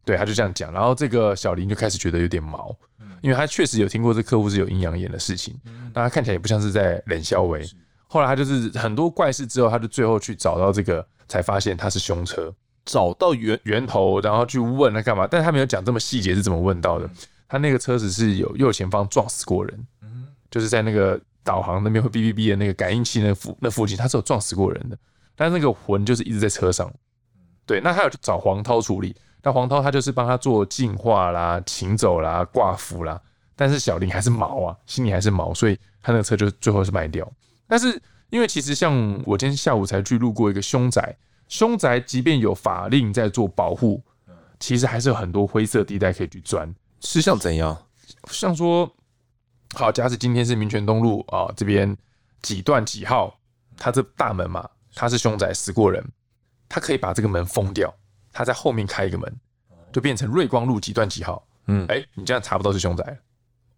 对，他就这样讲。然后这个小林就开始觉得有点毛，因为他确实有听过这客户是有阴阳眼的事情，那他看起来也不像是在冷笑为。后来他就是很多怪事之后，他就最后去找到这个，才发现他是凶车，找到源源头，然后去问他干嘛，但是他没有讲这么细节是怎么问到的。他那个车子是有右前方撞死过人，就是在那个。”导航那边会哔哔哔的那个感应器那附那附近，他是有撞死过人的，但是那个魂就是一直在车上。对，那他有去找黄涛处理，那黄涛他就是帮他做净化啦、请走啦、挂符啦，但是小林还是毛啊，心里还是毛，所以他那个车就最后是卖掉。但是因为其实像我今天下午才去路过一个凶宅，凶宅即便有法令在做保护，其实还是有很多灰色地带可以去钻。是像怎样？像说。好，假使今天是民权东路啊，这边几段几号，他这大门嘛，他是凶宅死过人，他可以把这个门封掉，他在后面开一个门，就变成瑞光路几段几号。嗯，哎、欸，你这样查不到是凶宅。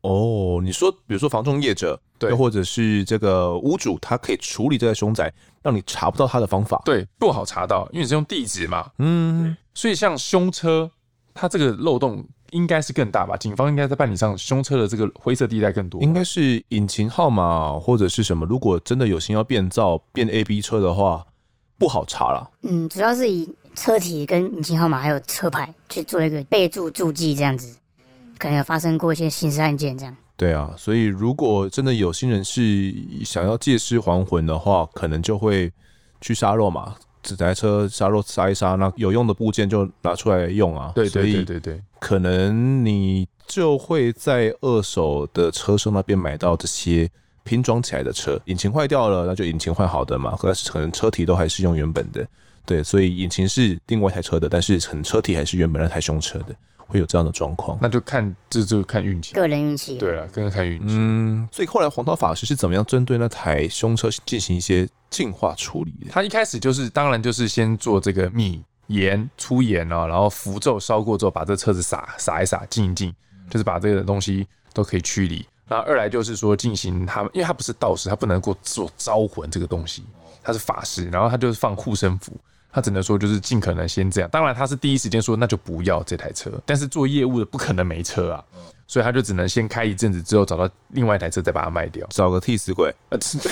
哦，你说，比如说房仲业者，对，又或者是这个屋主，他可以处理这个凶宅，让你查不到他的方法，对，不好查到，因为你是用地址嘛。嗯，所以像凶车，它这个漏洞。应该是更大吧？警方应该在办理上凶车的这个灰色地带更多。应该是引擎号码或者是什么？如果真的有心要变造变 A B 车的话，不好查了。嗯，主要是以车体跟引擎号码还有车牌去做一个备注注记，这样子可能有发生过一些刑事案件这样。对啊，所以如果真的有心人是想要借尸还魂的话，可能就会去杀肉嘛。这台车杀肉杀一杀，那有用的部件就拿出来用啊。对对对对对，可能你就会在二手的车商那边买到这些拼装起来的车。引擎坏掉了，那就引擎换好的嘛。可是可能车体都还是用原本的。对，所以引擎是另外一台车的，但是可能车体还是原本那台凶车的。会有这样的状况，那就看这就，就看运气，个人运气。对啊，个人看运气。嗯，所以后来黄涛法师是怎么样针对那台凶车进行一些净化处理的？他一开始就是，当然就是先做这个米盐粗盐啊，然后符咒烧过之后，把这车子撒撒一撒，净一净，就是把这个东西都可以驱离。那二来就是说进行他，因为他不是道士，他不能够做招魂这个东西，他是法师，然后他就是放护身符。他只能说就是尽可能先这样，当然他是第一时间说那就不要这台车，但是做业务的不可能没车啊，所以他就只能先开一阵子，之后找到另外一台车再把它卖掉，找个替死鬼，呃，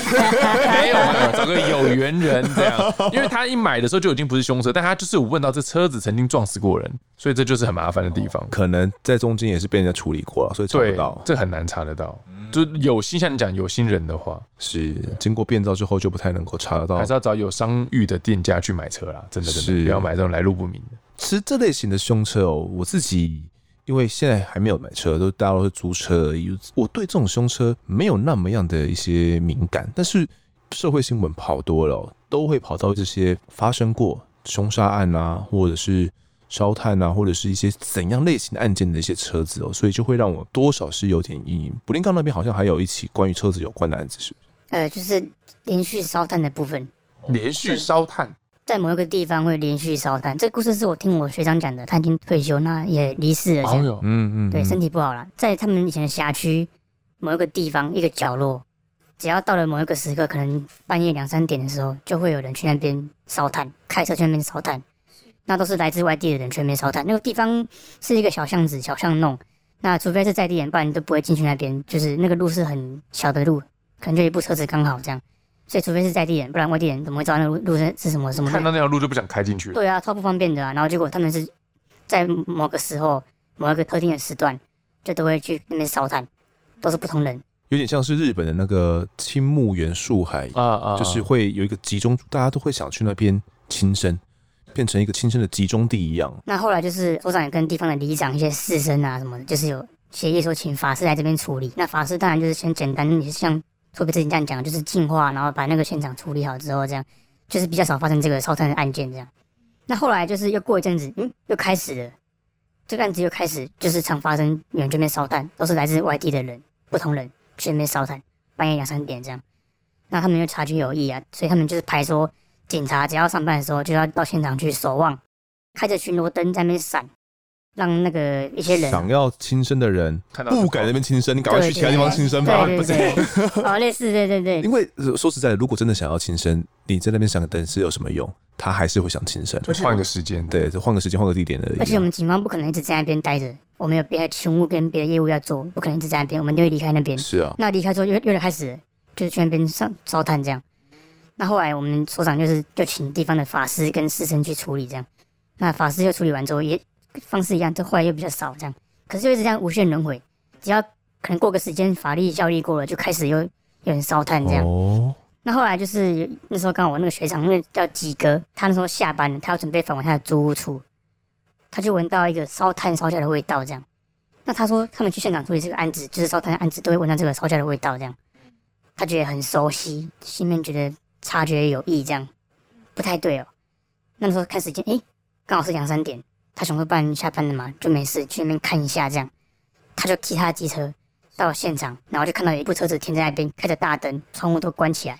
没有啊，找个有缘人这样，因为他一买的时候就已经不是凶车，但他就是有问到这车子曾经撞死过人，所以这就是很麻烦的地方，可能在中间也是被人家处理过了，所以查不到，这很难查得到。就有心像你讲有心人的话，是经过变造之后就不太能够查得到，还是要找有商誉的店家去买车啦。真的，真的不要买这种来路不明的。其实这类型的凶车哦，我自己因为现在还没有买车，都大家都是租车而已。我对这种凶车没有那么样的一些敏感，但是社会新闻跑多了，都会跑到这些发生过凶杀案啊，或者是。烧炭啊，或者是一些怎样类型的案件的一些车子哦，所以就会让我多少是有点阴影。布林冈那边好像还有一起关于车子有关的案子，是不是？呃，就是连续烧炭的部分。连续烧炭，在某一个地方会连续烧炭。这个故事是我听我学长讲的，他已经退休，那也离世了。哦嗯嗯，对，身体不好了。在他们以前的辖区某一个地方一个角落，只要到了某一个时刻，可能半夜两三点的时候，就会有人去那边烧炭，开车去那边烧炭。那都是来自外地的人去那边烧炭，那个地方是一个小巷子、小巷弄。那除非是在地人，不然都不会进去那边。就是那个路是很小的路，可能就一部车子刚好这样。所以除非是在地人，不然外地人怎么会知道那路路是是什么什么？看到那条路就不想开进去。对啊，超不方便的啊。然后结果他们是在某个时候、某一个特定的时段，就都会去那边烧炭，都是不同人。有点像是日本的那个青木原树海啊啊，就是会有一个集中，大家都会想去那边轻生。变成一个轻生的集中地一样。那后来就是首长也跟地方的里长、一些士绅啊什么的，就是有协议说请法师来这边处理。那法师当然就是先简单，也是像托比之前这样讲，就是净化，然后把那个现场处理好之后，这样就是比较少发生这个烧炭的案件这样。那后来就是又过一阵子，嗯，又开始了，这个案子又开始就是常发生，有人这边烧炭，都是来自外地的人，不同人去那边烧炭，半夜两三点这样。那他们又察觉有异啊，所以他们就是排说。警察只要上班的时候，就要到现场去守望，开着巡逻灯在那边闪，让那个一些人想要轻生的人不敢在那边轻生，你赶快去其他地方轻生吧。对对 对，哦，类似，对对对。因为说实在的，如果真的想要轻生，你在那边闪个灯是有什么用？他还是会想轻生，就换个时间，对，就换个时间，换个地点而已。而且我们警方不可能一直在那边待着，我们有别的勤务跟别的业务要做，不可能一直在那边，我们就会离开那边。是啊，那离开之后又又开始就是去那边上烧炭这样。那后来我们所长就是就请地方的法师跟师生去处理这样，那法师就处理完之后也方式一样，这后来又比较少这样，可是就一直这样无限轮回，只要可能过个时间法力效力过了，就开始又有人烧炭这样。哦。那后来就是那时候刚好我那个学长，那个叫吉哥，他那时候下班了，他要准备返回他的租屋处，他就闻到一个烧炭烧焦的味道这样。那他说他们去现场处理这个案子，就是烧炭的案子，都会闻到这个烧焦的味道这样，他觉得很熟悉，心里面觉得。察觉有异，这样不太对哦。那时候看时间，诶，刚好是两三点。他想说不然下班了嘛，就没事去那边看一下，这样。他就骑他的机车到现场，然后就看到有一部车子停在那边，开着大灯，窗户都关起来。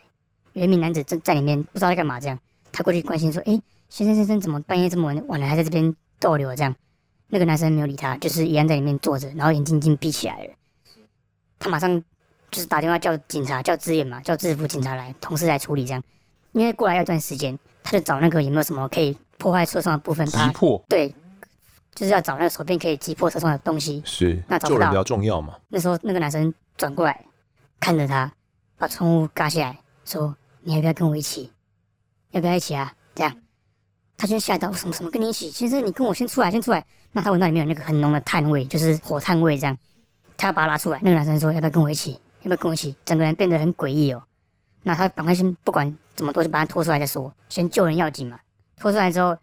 有一名男子正在里面，不知道在干嘛，这样。他过去关心说：“诶，先生先生，怎么半夜这么晚晚了还在这边逗留啊？”这样。那个男生没有理他，就是一样在里面坐着，然后眼睛已经闭起来了。他马上。就是打电话叫警察，叫支援嘛，叫制服警察来，同事来处理这样。因为过来要一段时间，他就找那个有没有什么可以破坏车窗的部分，击破。对，就是要找那个手边可以击破车窗的东西。是，那找不到。做人比较重要嘛。那时候那个男生转过来，看着他，把窗户嘎下来，说：“你要不要跟我一起？要不要一起啊？”这样，他先吓到，什么什么跟你一起？先生，你跟我先出来，先出来。那他闻到里面有那个很浓的炭味，就是火炭味，这样，他要把他拉出来。那个男生说：“要不要跟我一起？”要不要跟我一起？整个人变得很诡异哦。那他赶快先不管怎么拖就把他拖出来再说，先救人要紧嘛。拖出来之后，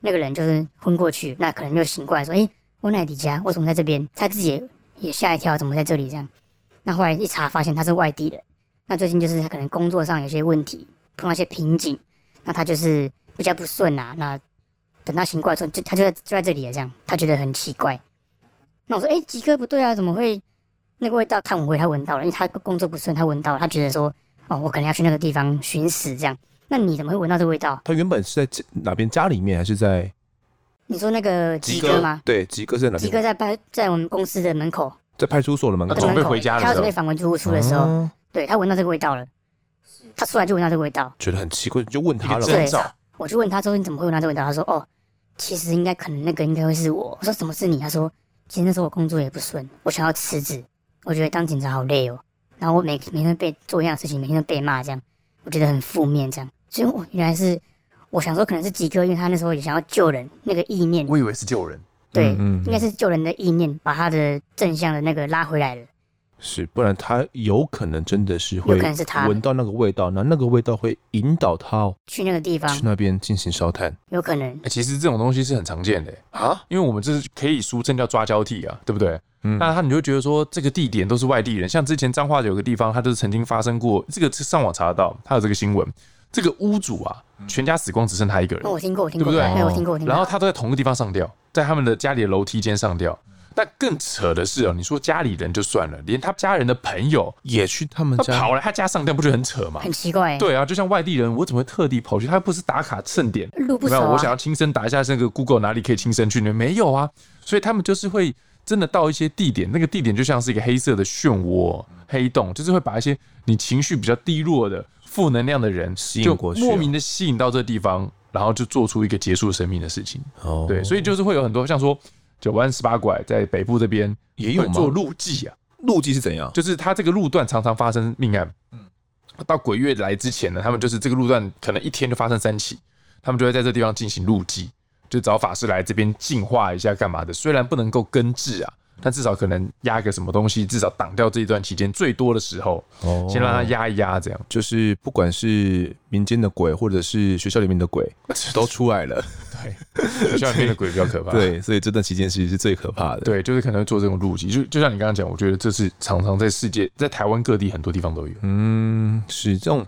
那个人就是昏过去，那可能就醒过来说：“诶，我奈迪家为什么在这边？”他自己也吓一跳，怎么在这里这样？那后来一查发现他是外地的，那最近就是他可能工作上有些问题，碰到一些瓶颈，那他就是比较不顺啊。那等他醒过来之后，就他就在就在这里了，这样他觉得很奇怪。那我说：“诶，吉哥不对啊，怎么会？”那个味道，看我会他闻到了，因为他工作不顺，他闻到了，他觉得说，哦，我可能要去那个地方寻死这样。那你怎么会闻到这个味道？他原本是在哪边家里面，还是在？你说那个吉哥吗？对，吉哥在哪边？吉哥在派在我们公司的门口，在派出所的门口。准备回家的时候，他准备返回住处的时候，哦、对他闻到这个味道了，他出来就闻到这个味道，觉得很奇怪，就问他了。对，我就问他说，你怎么会闻到这个味道？他说，哦，其实应该可能那个应该会是我。我说什么是你？他说，其实那时候我工作也不顺，我想要辞职。我觉得当警察好累哦，然后我每每天被做一样的事情，每天都被骂，这样我觉得很负面，这样。所以我原来是我想说，可能是吉哥，因为他那时候也想要救人，那个意念。我以为是救人，对，嗯嗯、应该是救人的意念，把他的正向的那个拉回来了。是，不然他有可能真的是会，有可能是他闻到那个味道，那那个味道会引导他去那个地方，去那边进行烧炭，有可能。欸、其实这种东西是很常见的。啊，因为我们这是可以俗称叫抓交替啊，对不对？嗯，那他你就觉得说这个地点都是外地人，像之前彰化有个地方，他就是曾经发生过这个是，上网查得到，他有这个新闻，这个屋主啊，全家死光，只剩他一个人。哦，我听过，我听过，对不对？我听过，我听过。然后他都在同一个地方上吊，在他们的家里的楼梯间上吊。但更扯的是哦，你说家里人就算了，连他家人的朋友也去他们家，跑来他家上吊，不觉得很扯吗？很奇怪。对啊，就像外地人，我怎么会特地跑去？他不是打卡盛典，路不熟啊。我想要亲身打一下那个 Google 哪里可以亲身去呢？没有啊，所以他们就是会。真的到一些地点，那个地点就像是一个黑色的漩涡、黑洞，就是会把一些你情绪比较低落的负能量的人吸引过去，莫名的吸引到这地方，然后就做出一个结束生命的事情。哦，对，所以就是会有很多像说九弯十八拐，在北部这边也有做路祭啊。路祭是怎样？就是他这个路段常常发生命案。嗯，到鬼月来之前呢，他们就是这个路段可能一天就发生三起，他们就会在这地方进行路祭。就找法师来这边净化一下，干嘛的？虽然不能够根治啊，但至少可能压个什么东西，至少挡掉这一段期间最多的时候，哦，先让他压一压，这样就是不管是民间的鬼，或者是学校里面的鬼，都出来了。对，学校里面的鬼比较可怕。对，所以这段期间其实是最可怕的。对，就是可能会做这种路径，就就像你刚刚讲，我觉得这是常常在世界，在台湾各地很多地方都有。嗯，是这种。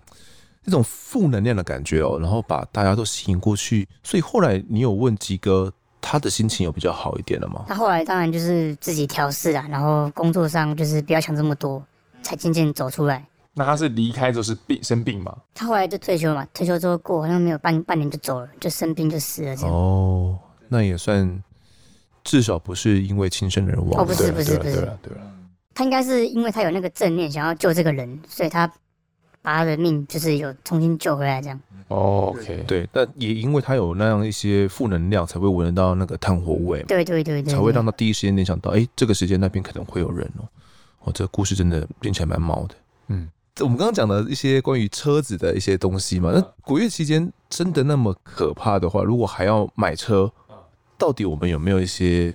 这种负能量的感觉哦，然后把大家都吸引过去，所以后来你有问吉哥，他的心情有比较好一点了吗？他后来当然就是自己调试啊，然后工作上就是不要想这么多，才渐渐走出来。那他是离开就是病生病吗？他后来就退休嘛，退休之后过好像没有半半年就走了，就生病就死了这样。哦，那也算至少不是因为亲生人亡。哦，不是不是不是，对了对了，他应该是因为他有那个正念，想要救这个人，所以他。把他的命就是有重新救回来，这样。哦，OK，对，但也因为他有那样一些负能量，才会闻得到那个炭火味。对对对对，才会让他第一时间联想到，哎，这个时间那边可能会有人哦。哦，这个故事真的听起来蛮毛的。嗯，我们刚刚讲的一些关于车子的一些东西嘛，那鬼月期间真的那么可怕的话，如果还要买车，到底我们有没有一些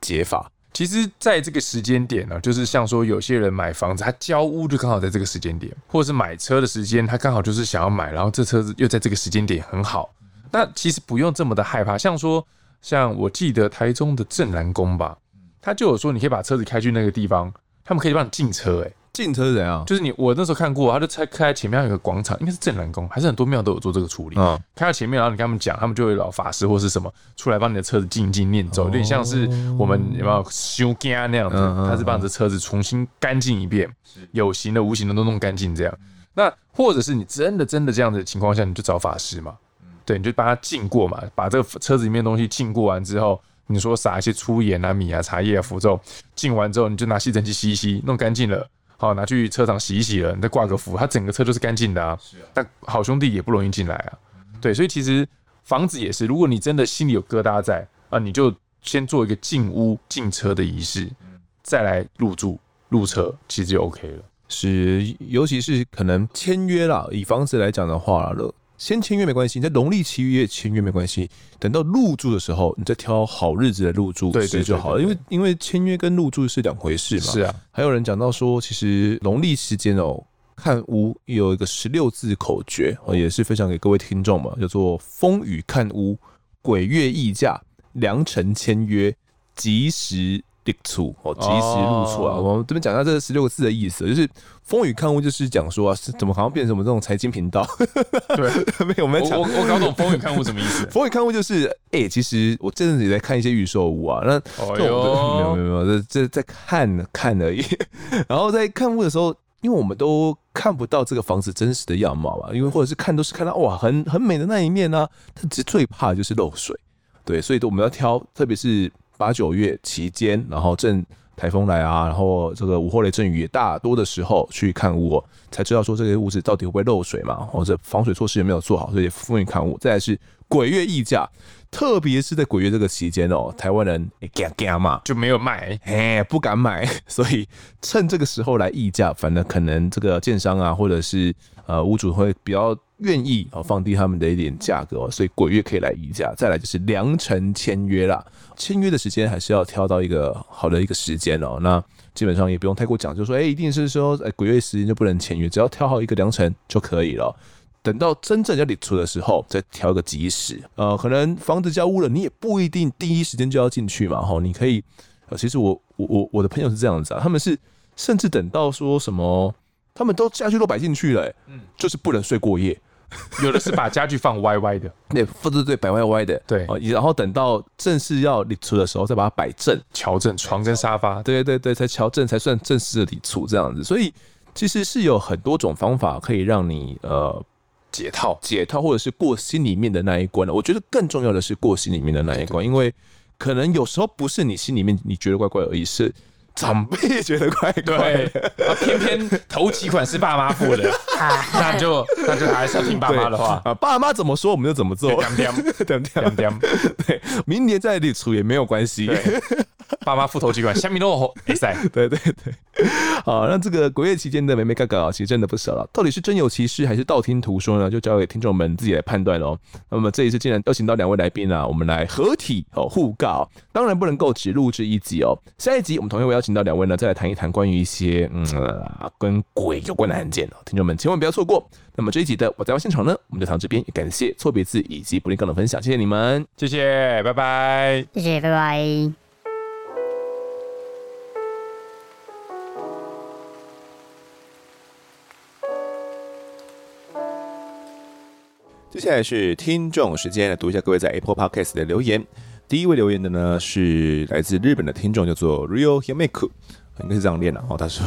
解法？其实，在这个时间点呢，就是像说，有些人买房子，他交屋就刚好在这个时间点，或者是买车的时间，他刚好就是想要买，然后这车子又在这个时间点很好。那其实不用这么的害怕。像说，像我记得台中的正南宫吧，他就有说，你可以把车子开去那个地方，他们可以帮你进车，欸，进车是怎样？就是你，我那时候看过，他就开开前面有个广场，应该是镇南宫，还是很多庙都有做这个处理。嗯，开到前面，然后你跟他们讲，他们就会老法师或是什么出来帮你的车子静静念咒，有点像是我们有没有修家那样子，他是帮你的车子重新干净一遍，有形的、无形的都弄干净这样。那或者是你真的真的这样的情况下，你就找法师嘛，对，你就帮他净过嘛，把这个车子里面的东西净过完之后，你说撒一些粗盐啊、米啊、茶叶啊、符咒，净完之后，你就拿吸尘器吸一吸，弄干净了。好，拿去车厂洗一洗了，你再挂个符，它整个车就是干净的啊。是啊。但好兄弟也不容易进来啊。对，所以其实房子也是，如果你真的心里有疙瘩在啊，你就先做一个进屋进车的仪式，再来入住入车，其实就 OK 了。是，尤其是可能签约啦，以房子来讲的话了。先签约没关系，你在农历七月签约没关系。等到入住的时候，你再挑好日子来入住，对，对就好了。因为因为签约跟入住是两回事嘛。是啊。还有人讲到说，其实农历时间哦，看屋有一个十六字口诀，哦，也是分享给各位听众嘛，叫做“风雨看屋，鬼月议价，良辰签约，吉时立厝”。哦，及时入厝啊。我们这边讲一下这十六个字的意思，就是“风雨看屋”就是讲说啊，是怎么好像变成什么这种财经频道？对，没有，我们讲，我我搞懂“风雨看屋”什么意思？“风雨看屋”就是，哎、欸，其实我这阵子也在看一些预售物啊，那，没有没有没有，这这在看看而已。然后在看物的时候。因为我们都看不到这个房子真实的样貌嘛，因为或者是看都是看到哇很很美的那一面呢、啊，它其实最怕的就是漏水，对，所以我们要挑，特别是八九月期间，然后正台风来啊，然后这个午后雷阵雨也大多的时候去看屋，才知道说这些屋子到底会不会漏水嘛，或者防水措施有没有做好，所以风雨看屋。再来是鬼月议价。特别是在鬼月这个期间哦，台湾人惊惊嘛，就没有卖，哎，不敢买，所以趁这个时候来议价，反正可能这个建商啊，或者是呃屋主会比较愿意哦放低他们的一点价格，所以鬼月可以来议价。再来就是良辰签约啦，签约的时间还是要挑到一个好的一个时间哦。那基本上也不用太过讲究，说哎，一定是说哎鬼月时间就不能签约，只要挑好一个良辰就可以了。等到真正要理出的时候，再挑一个吉时。呃，可能房子交屋了，你也不一定第一时间就要进去嘛。哈，你可以，呃，其实我我我我的朋友是这样子啊，他们是甚至等到说什么，他们都家具都摆进去了，嗯，就是不能睡过夜。有的是把家具放歪歪的，对，对对对，摆歪歪的，对。然后等到正式要理出的时候，再把它摆正，调正床跟沙发，对对对，才调正才算正式的理出这样子。所以其实是有很多种方法可以让你呃。解套，解套，或者是过心里面的那一关的。我觉得更重要的是过心里面的那一关，因为可能有时候不是你心里面你觉得怪怪而已，是长辈觉得怪怪。对，偏偏头期款是爸妈付的，那就那就还是要听爸妈的话啊。爸妈怎么说我们就怎么做。对，明年再理出也没有关系。爸妈付头期款，下面都好，比赛。对对对，好，那这个国乐期间的梅梅哥哥啊，其实真的不少了。到底是真有其事还是道听途说呢？就交给听众们自己来判断喽。那么这一次既然邀请到两位来宾啊，我们来合体哦互告，当然不能够只录制一集哦。下一集我们同样会邀请到两位呢，再来谈一谈关于一些嗯、呃、跟鬼有关的案件哦。听众们千万不要错过。那么这一集的我在现场呢，我们就到这边，也感谢错别字以及布林刚的分享，谢谢你们，谢谢，拜拜，谢谢，拜拜。接下来是听众时间，来读一下各位在 Apple Podcast 的留言。第一位留言的呢是来自日本的听众，叫做 Real Himeku，应该是这样念的哦。他说：“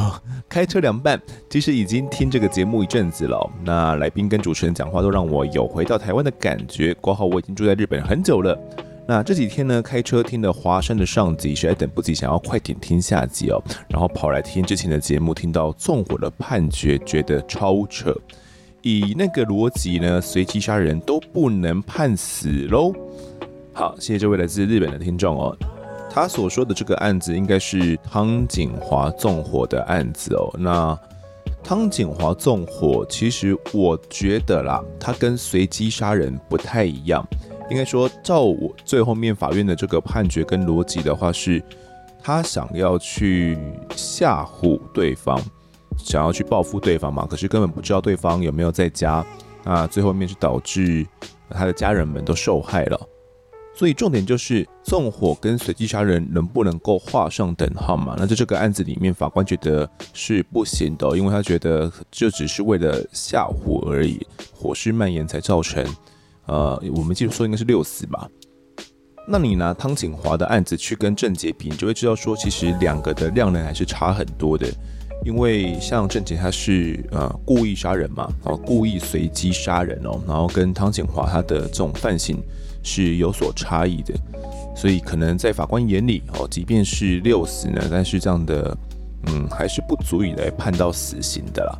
开车凉拌，其实已经听这个节目一阵子了。那来宾跟主持人讲话都让我有回到台湾的感觉。括号我已经住在日本很久了。那这几天呢，开车听了华山的上集，实在等不及想要快点听下集哦。然后跑来听之前的节目，听到纵火的判决，觉得超扯。”以那个逻辑呢，随机杀人都不能判死喽。好，谢谢这位来自日本的听众哦。他所说的这个案子应该是汤锦华纵火的案子哦。那汤锦华纵火，其实我觉得啦，他跟随机杀人不太一样。应该说，照我最后面法院的这个判决跟逻辑的话，是他想要去吓唬对方。想要去报复对方嘛，可是根本不知道对方有没有在家，那最后面是导致他的家人们都受害了。所以重点就是纵火跟随机杀人能不能够画上等号嘛？那在这个案子里面，法官觉得是不行的，因为他觉得就只是为了吓唬而已，火势蔓延才造成，呃，我们记得说应该是六死吧。那你拿汤锦华的案子去跟郑捷比，你就会知道说，其实两个的量能还是差很多的。因为像郑捷他是呃故意杀人嘛，然后故意随机杀人哦，然后跟汤锦华他的这种犯行是有所差异的，所以可能在法官眼里哦，即便是六死呢，但是这样的嗯还是不足以来判到死刑的啦。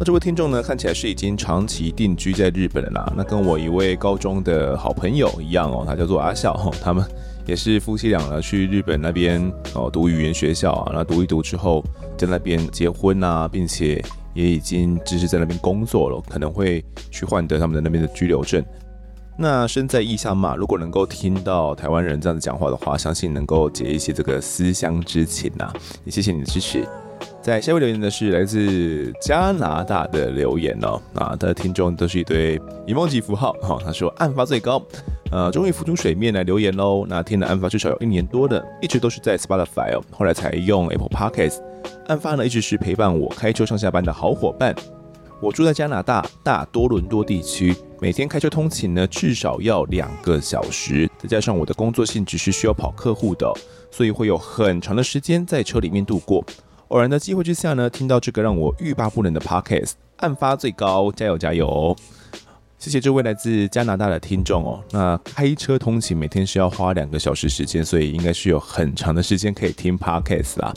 那这位听众呢，看起来是已经长期定居在日本了啦，那跟我一位高中的好朋友一样哦，他叫做阿笑哈，他们。也是夫妻俩呢，去日本那边哦读语言学校啊，那读一读之后在那边结婚啊，并且也已经只是在那边工作了，可能会去换得他们的那边的居留证。那身在异乡嘛，如果能够听到台湾人这样子讲话的话，相信能够解一些这个思乡之情呐。也谢谢你的支持。在下位留言的是来自加拿大的留言哦，啊，他的听众都是一堆 emoji 符号，哈，他说案发最高，呃，终于浮出水面来留言喽。那听了案发至少有一年多的，一直都是在 Spotify 哦，后来才用 Apple Podcast。案发呢，一直是陪伴我开车上下班的好伙伴。我住在加拿大大多伦多地区，每天开车通勤呢，至少要两个小时，再加上我的工作性质是需要跑客户的，所以会有很长的时间在车里面度过。偶然的机会之下呢，听到这个让我欲罢不能的 Podcast，案发最高，加油加油！谢谢这位来自加拿大的听众哦。那开车通勤每天是要花两个小时时间，所以应该是有很长的时间可以听 Podcast 啦。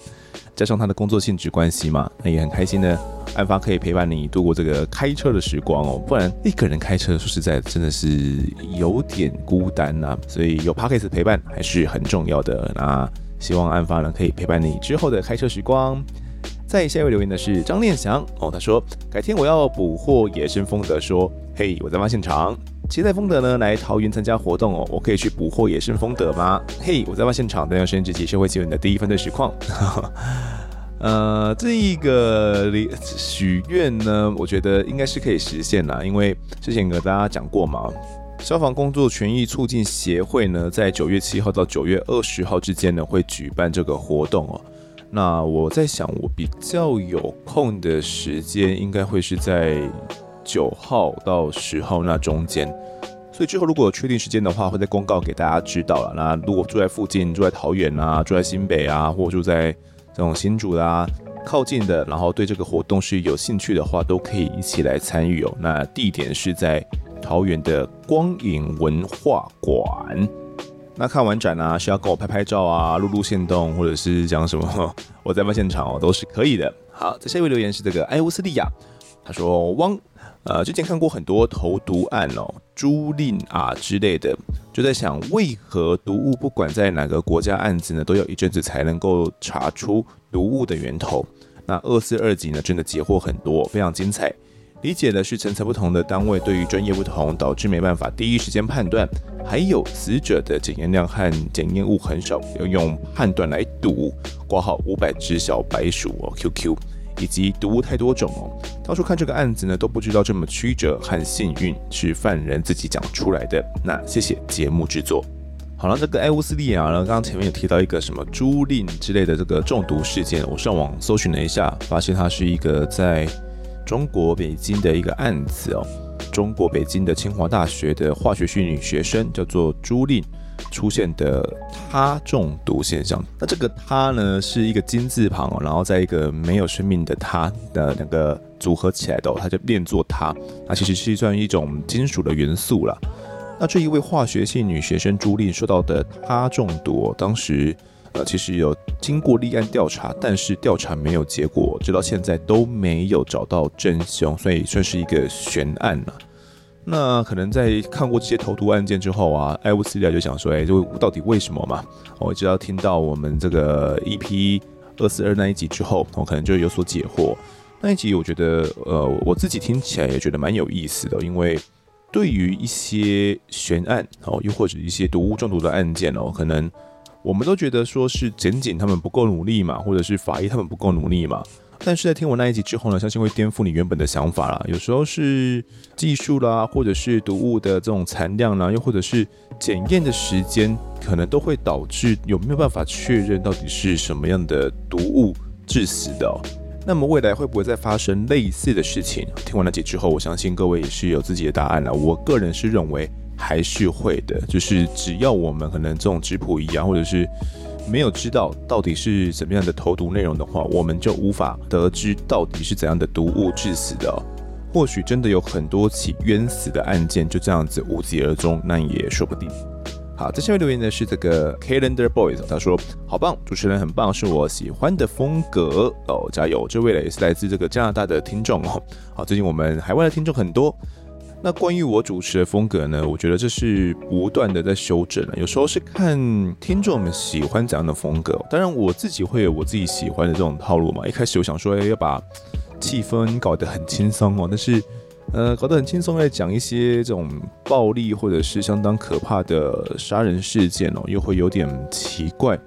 加上他的工作性质关系嘛，那也很开心呢。案发可以陪伴你度过这个开车的时光哦，不然一个人开车说实在真的是有点孤单呐、所以有 Podcast 陪伴还是很重要的。那。希望案发呢可以陪伴你之后的开车时光。再下一位留言的是张念祥哦，他说改天我要捕获野生风德，说嘿，我在发现场，期待丰德呢来桃园参加活动哦，我可以去捕获野生丰德吗？嘿，我在发现场，等下升职级社会新闻的第一分队实况。呃，这一个许愿呢，我觉得应该是可以实现啦，因为之前跟大家讲过嘛。消防工作权益促进协会呢，在九月七号到九月二十号之间呢，会举办这个活动哦。那我在想，我比较有空的时间，应该会是在九号到十号那中间。所以之后如果有确定时间的话，会再公告给大家知道了。那如果住在附近，住在桃园啊，住在新北啊，或住在这种新竹啊靠近的，然后对这个活动是有兴趣的话，都可以一起来参与哦。那地点是在。桃园的光影文化馆，那看完展啊，需要跟我拍拍照啊，录录线动，或者是讲什么，我在办现场哦，都是可以的。好，这下一位留言是这个艾乌斯利亚，他说汪，呃，之前看过很多投毒案哦，租赁啊之类的，就在想为何毒物不管在哪个国家案子呢，都要一阵子才能够查出毒物的源头。那二四二集呢，真的截获很多，非常精彩。理解的是层次不同的单位对于专业不同，导致没办法第一时间判断。还有死者的检验量和检验物很少，要用判断来赌。挂号五百只小白鼠哦，QQ，以及毒物太多种哦。当初看这个案子呢，都不知道这么曲折和幸运是犯人自己讲出来的。那谢谢节目制作。好了，这个艾乌斯利亚呢，刚刚前面有提到一个什么租赁之类的这个中毒事件，我上网搜寻了一下，发现它是一个在。中国北京的一个案子哦，中国北京的清华大学的化学系女学生叫做朱令出现的他中毒现象。那这个他呢是一个金字旁，然后在一个没有生命的他的两个组合起来的，它就变作他。那其实是算一种金属的元素了。那这一位化学系女学生朱莉受到的他中毒，当时。呃，其实有经过立案调查，但是调查没有结果，直到现在都没有找到真凶，所以算是一个悬案了。那可能在看过这些投毒案件之后啊，艾乌斯利亚就想说，哎，就到底为什么嘛？我直到听到我们这个 EP 二四二那一集之后，我可能就有所解惑。那一集我觉得，呃，我自己听起来也觉得蛮有意思的，因为对于一些悬案哦，又或者一些毒物中毒的案件哦，可能。我们都觉得说是检警他们不够努力嘛，或者是法医他们不够努力嘛。但是在听完那一集之后呢，相信会颠覆你原本的想法啦。有时候是技术啦，或者是毒物的这种残量啦，又或者是检验的时间，可能都会导致有没有办法确认到底是什么样的毒物致死的。那么未来会不会再发生类似的事情？听完那集之后，我相信各位也是有自己的答案了。我个人是认为。还是会的，就是只要我们可能这种质谱仪啊，或者是没有知道到底是怎么样的投毒内容的话，我们就无法得知到底是怎样的毒物致死的。或许真的有很多起冤死的案件就这样子无疾而终，那也说不定。好，在下面留言的是这个 Calendar Boys，他说好棒，主持人很棒，是我喜欢的风格哦，加油！这位呢也是来自这个加拿大的听众哦。好，最近我们海外的听众很多。那关于我主持的风格呢？我觉得这是不断的在修正了。有时候是看听众们喜欢怎样的风格，当然我自己会有我自己喜欢的这种套路嘛。一开始我想说，要把气氛搞得很轻松哦，但是，呃，搞得很轻松来讲一些这种暴力或者是相当可怕的杀人事件哦，又会有点奇怪。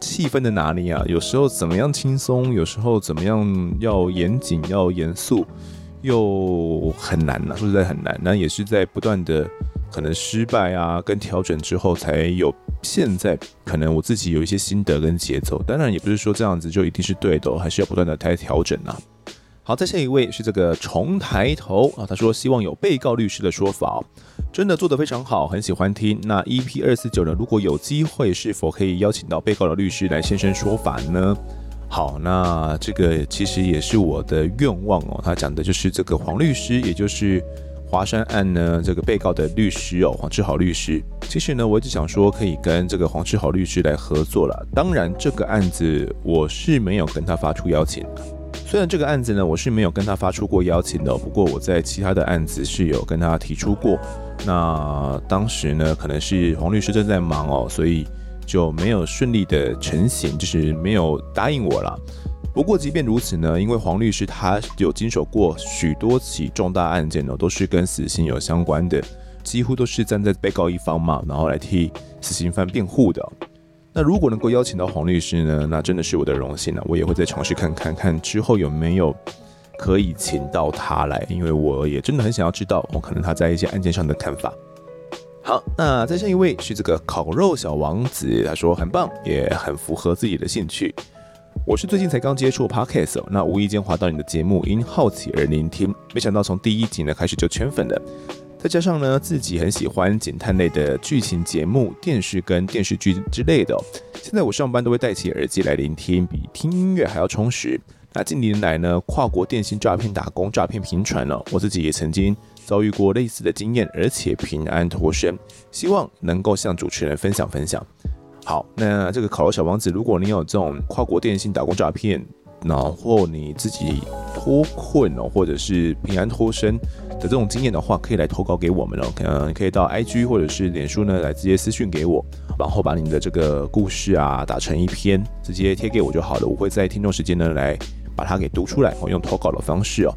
气氛的拿捏啊，有时候怎么样轻松，有时候怎么样要严谨、要严肃，又很难呐、啊。说实在很难，那也是在不断的可能失败啊跟调整之后，才有现在可能我自己有一些心得跟节奏。当然，也不是说这样子就一定是对的，还是要不断的来调整啊。好，再下一位是这个重抬头啊，他说希望有被告律师的说法，真的做得非常好，很喜欢听。那 EP 二四九呢，如果有机会，是否可以邀请到被告的律师来现身说法呢？好，那这个其实也是我的愿望哦。他讲的就是这个黄律师，也就是华山案呢这个被告的律师哦，黄志豪律师。其实呢，我一直想说可以跟这个黄志豪律师来合作了。当然，这个案子我是没有跟他发出邀请。虽然这个案子呢，我是没有跟他发出过邀请的，不过我在其他的案子是有跟他提出过。那当时呢，可能是黄律师正在忙哦，所以就没有顺利的成型，就是没有答应我了。不过即便如此呢，因为黄律师他有经手过许多起重大案件呢，都是跟死刑有相关的，几乎都是站在被告一方嘛，然后来替死刑犯辩护的。那如果能够邀请到黄律师呢，那真的是我的荣幸了。我也会再尝试看看看之后有没有可以请到他来，因为我也真的很想要知道，我可能他在一些案件上的看法。好，那再下一位是这个烤肉小王子，他说很棒，也很符合自己的兴趣。我是最近才刚接触 Podcast，那无意间滑到你的节目，因好奇而聆听，没想到从第一集呢开始就圈粉了。再加上呢，自己很喜欢警探类的剧情节目、电视跟电视剧之类的。现在我上班都会戴起耳机来聆听，比听音乐还要充实。那近年来呢，跨国电信诈骗打工诈骗频传了，我自己也曾经遭遇过类似的经验，而且平安脱身。希望能够向主持人分享分享。好，那这个烤肉小王子，如果你有这种跨国电信打工诈骗，然后你自己脱困哦，或者是平安脱身的这种经验的话，可以来投稿给我们哦。可能可以到 IG 或者是脸书呢来直接私讯给我，然后把你的这个故事啊打成一篇，直接贴给我就好了。我会在听众时间呢来把它给读出来，我用投稿的方式哦。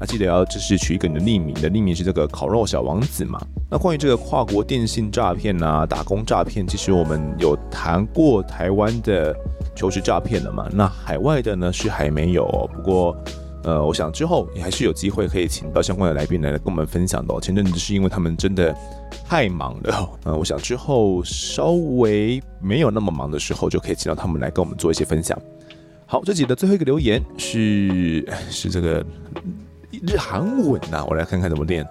那记得要就是取一个你的匿名，你的匿名是这个烤肉小王子嘛。那关于这个跨国电信诈骗啊、打工诈骗，其实我们有谈过台湾的求职诈骗了嘛。那海外的呢是还没有。不过呃，我想之后也还是有机会可以请到相关的来宾来跟我们分享的哦。前阵子是因为他们真的太忙了，呃，我想之后稍微没有那么忙的时候，就可以请到他们来跟我们做一些分享。好，这集的最后一个留言是是这个。日韩文呐、我来看看怎么念，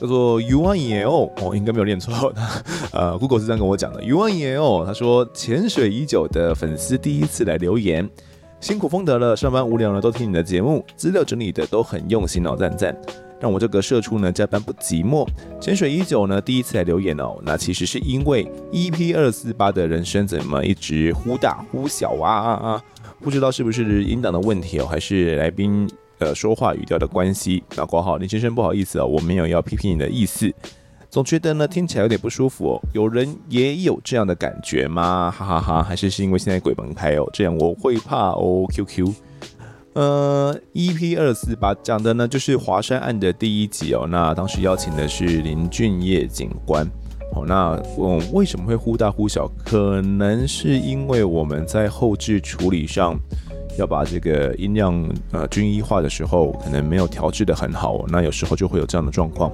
叫做 UANEO，哦，应该没有念错。呃，Google 是这样跟我讲的，UANEO，他说潜水已久的粉丝第一次来留言，辛苦丰德了，上班无聊了都听你的节目，资料整理的都很用心哦，赞赞，让我这个社畜呢加班不寂寞。潜水已久呢，第一次来留言哦，那其实是因为 EP 二四八的人声怎么一直忽大忽小啊啊啊，不知道是不是音档的问题哦，还是来宾。的说话语调的关系，那括号林先生不好意思哦，我没有要批评你的意思，总觉得呢听起来有点不舒服哦。有人也有这样的感觉吗？哈哈哈，还是是因为现在鬼门开哦，这样我会怕哦。QQ，呃，EP 二四八讲的呢就是华山案的第一集哦。那当时邀请的是林俊业警官哦。那嗯，为什么会忽大忽小？可能是因为我们在后置处理上。要把这个音量呃均一化的时候，可能没有调制得很好，那有时候就会有这样的状况。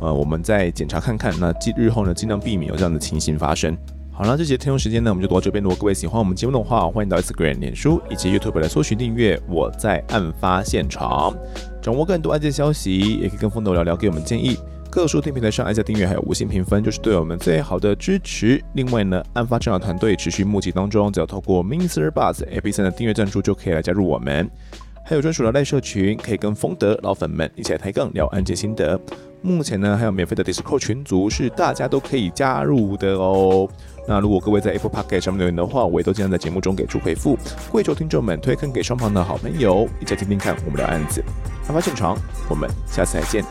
呃，我们再检查看看，那日后呢尽量避免有这样的情形发生。好了，这节听众时间呢，我们就到这边。如果各位喜欢我们节目的话，欢迎到 Instagram、脸书以及 YouTube 来搜寻订阅。我在案发现场，掌握更多案件消息，也可以跟风头聊聊，给我们建议。各收听平台上按下订阅，还有五星评分，就是对我们最好的支持。另外呢，案发现场团队持续募集当中，只要透过 Mister Buzz AP3 的订阅赞助，就可以来加入我们。还有专属的赖社群，可以跟风德老粉们一起来抬杠聊案件心得。目前呢，还有免费的 Discord 群组，是大家都可以加入的哦。那如果各位在 Apple Podcast 上面留言的话，我也都尽量在节目中给出回复。跪求听众们推坑给双方的好朋友，一起来听听看我们的案子。案发现场，我们下次再见。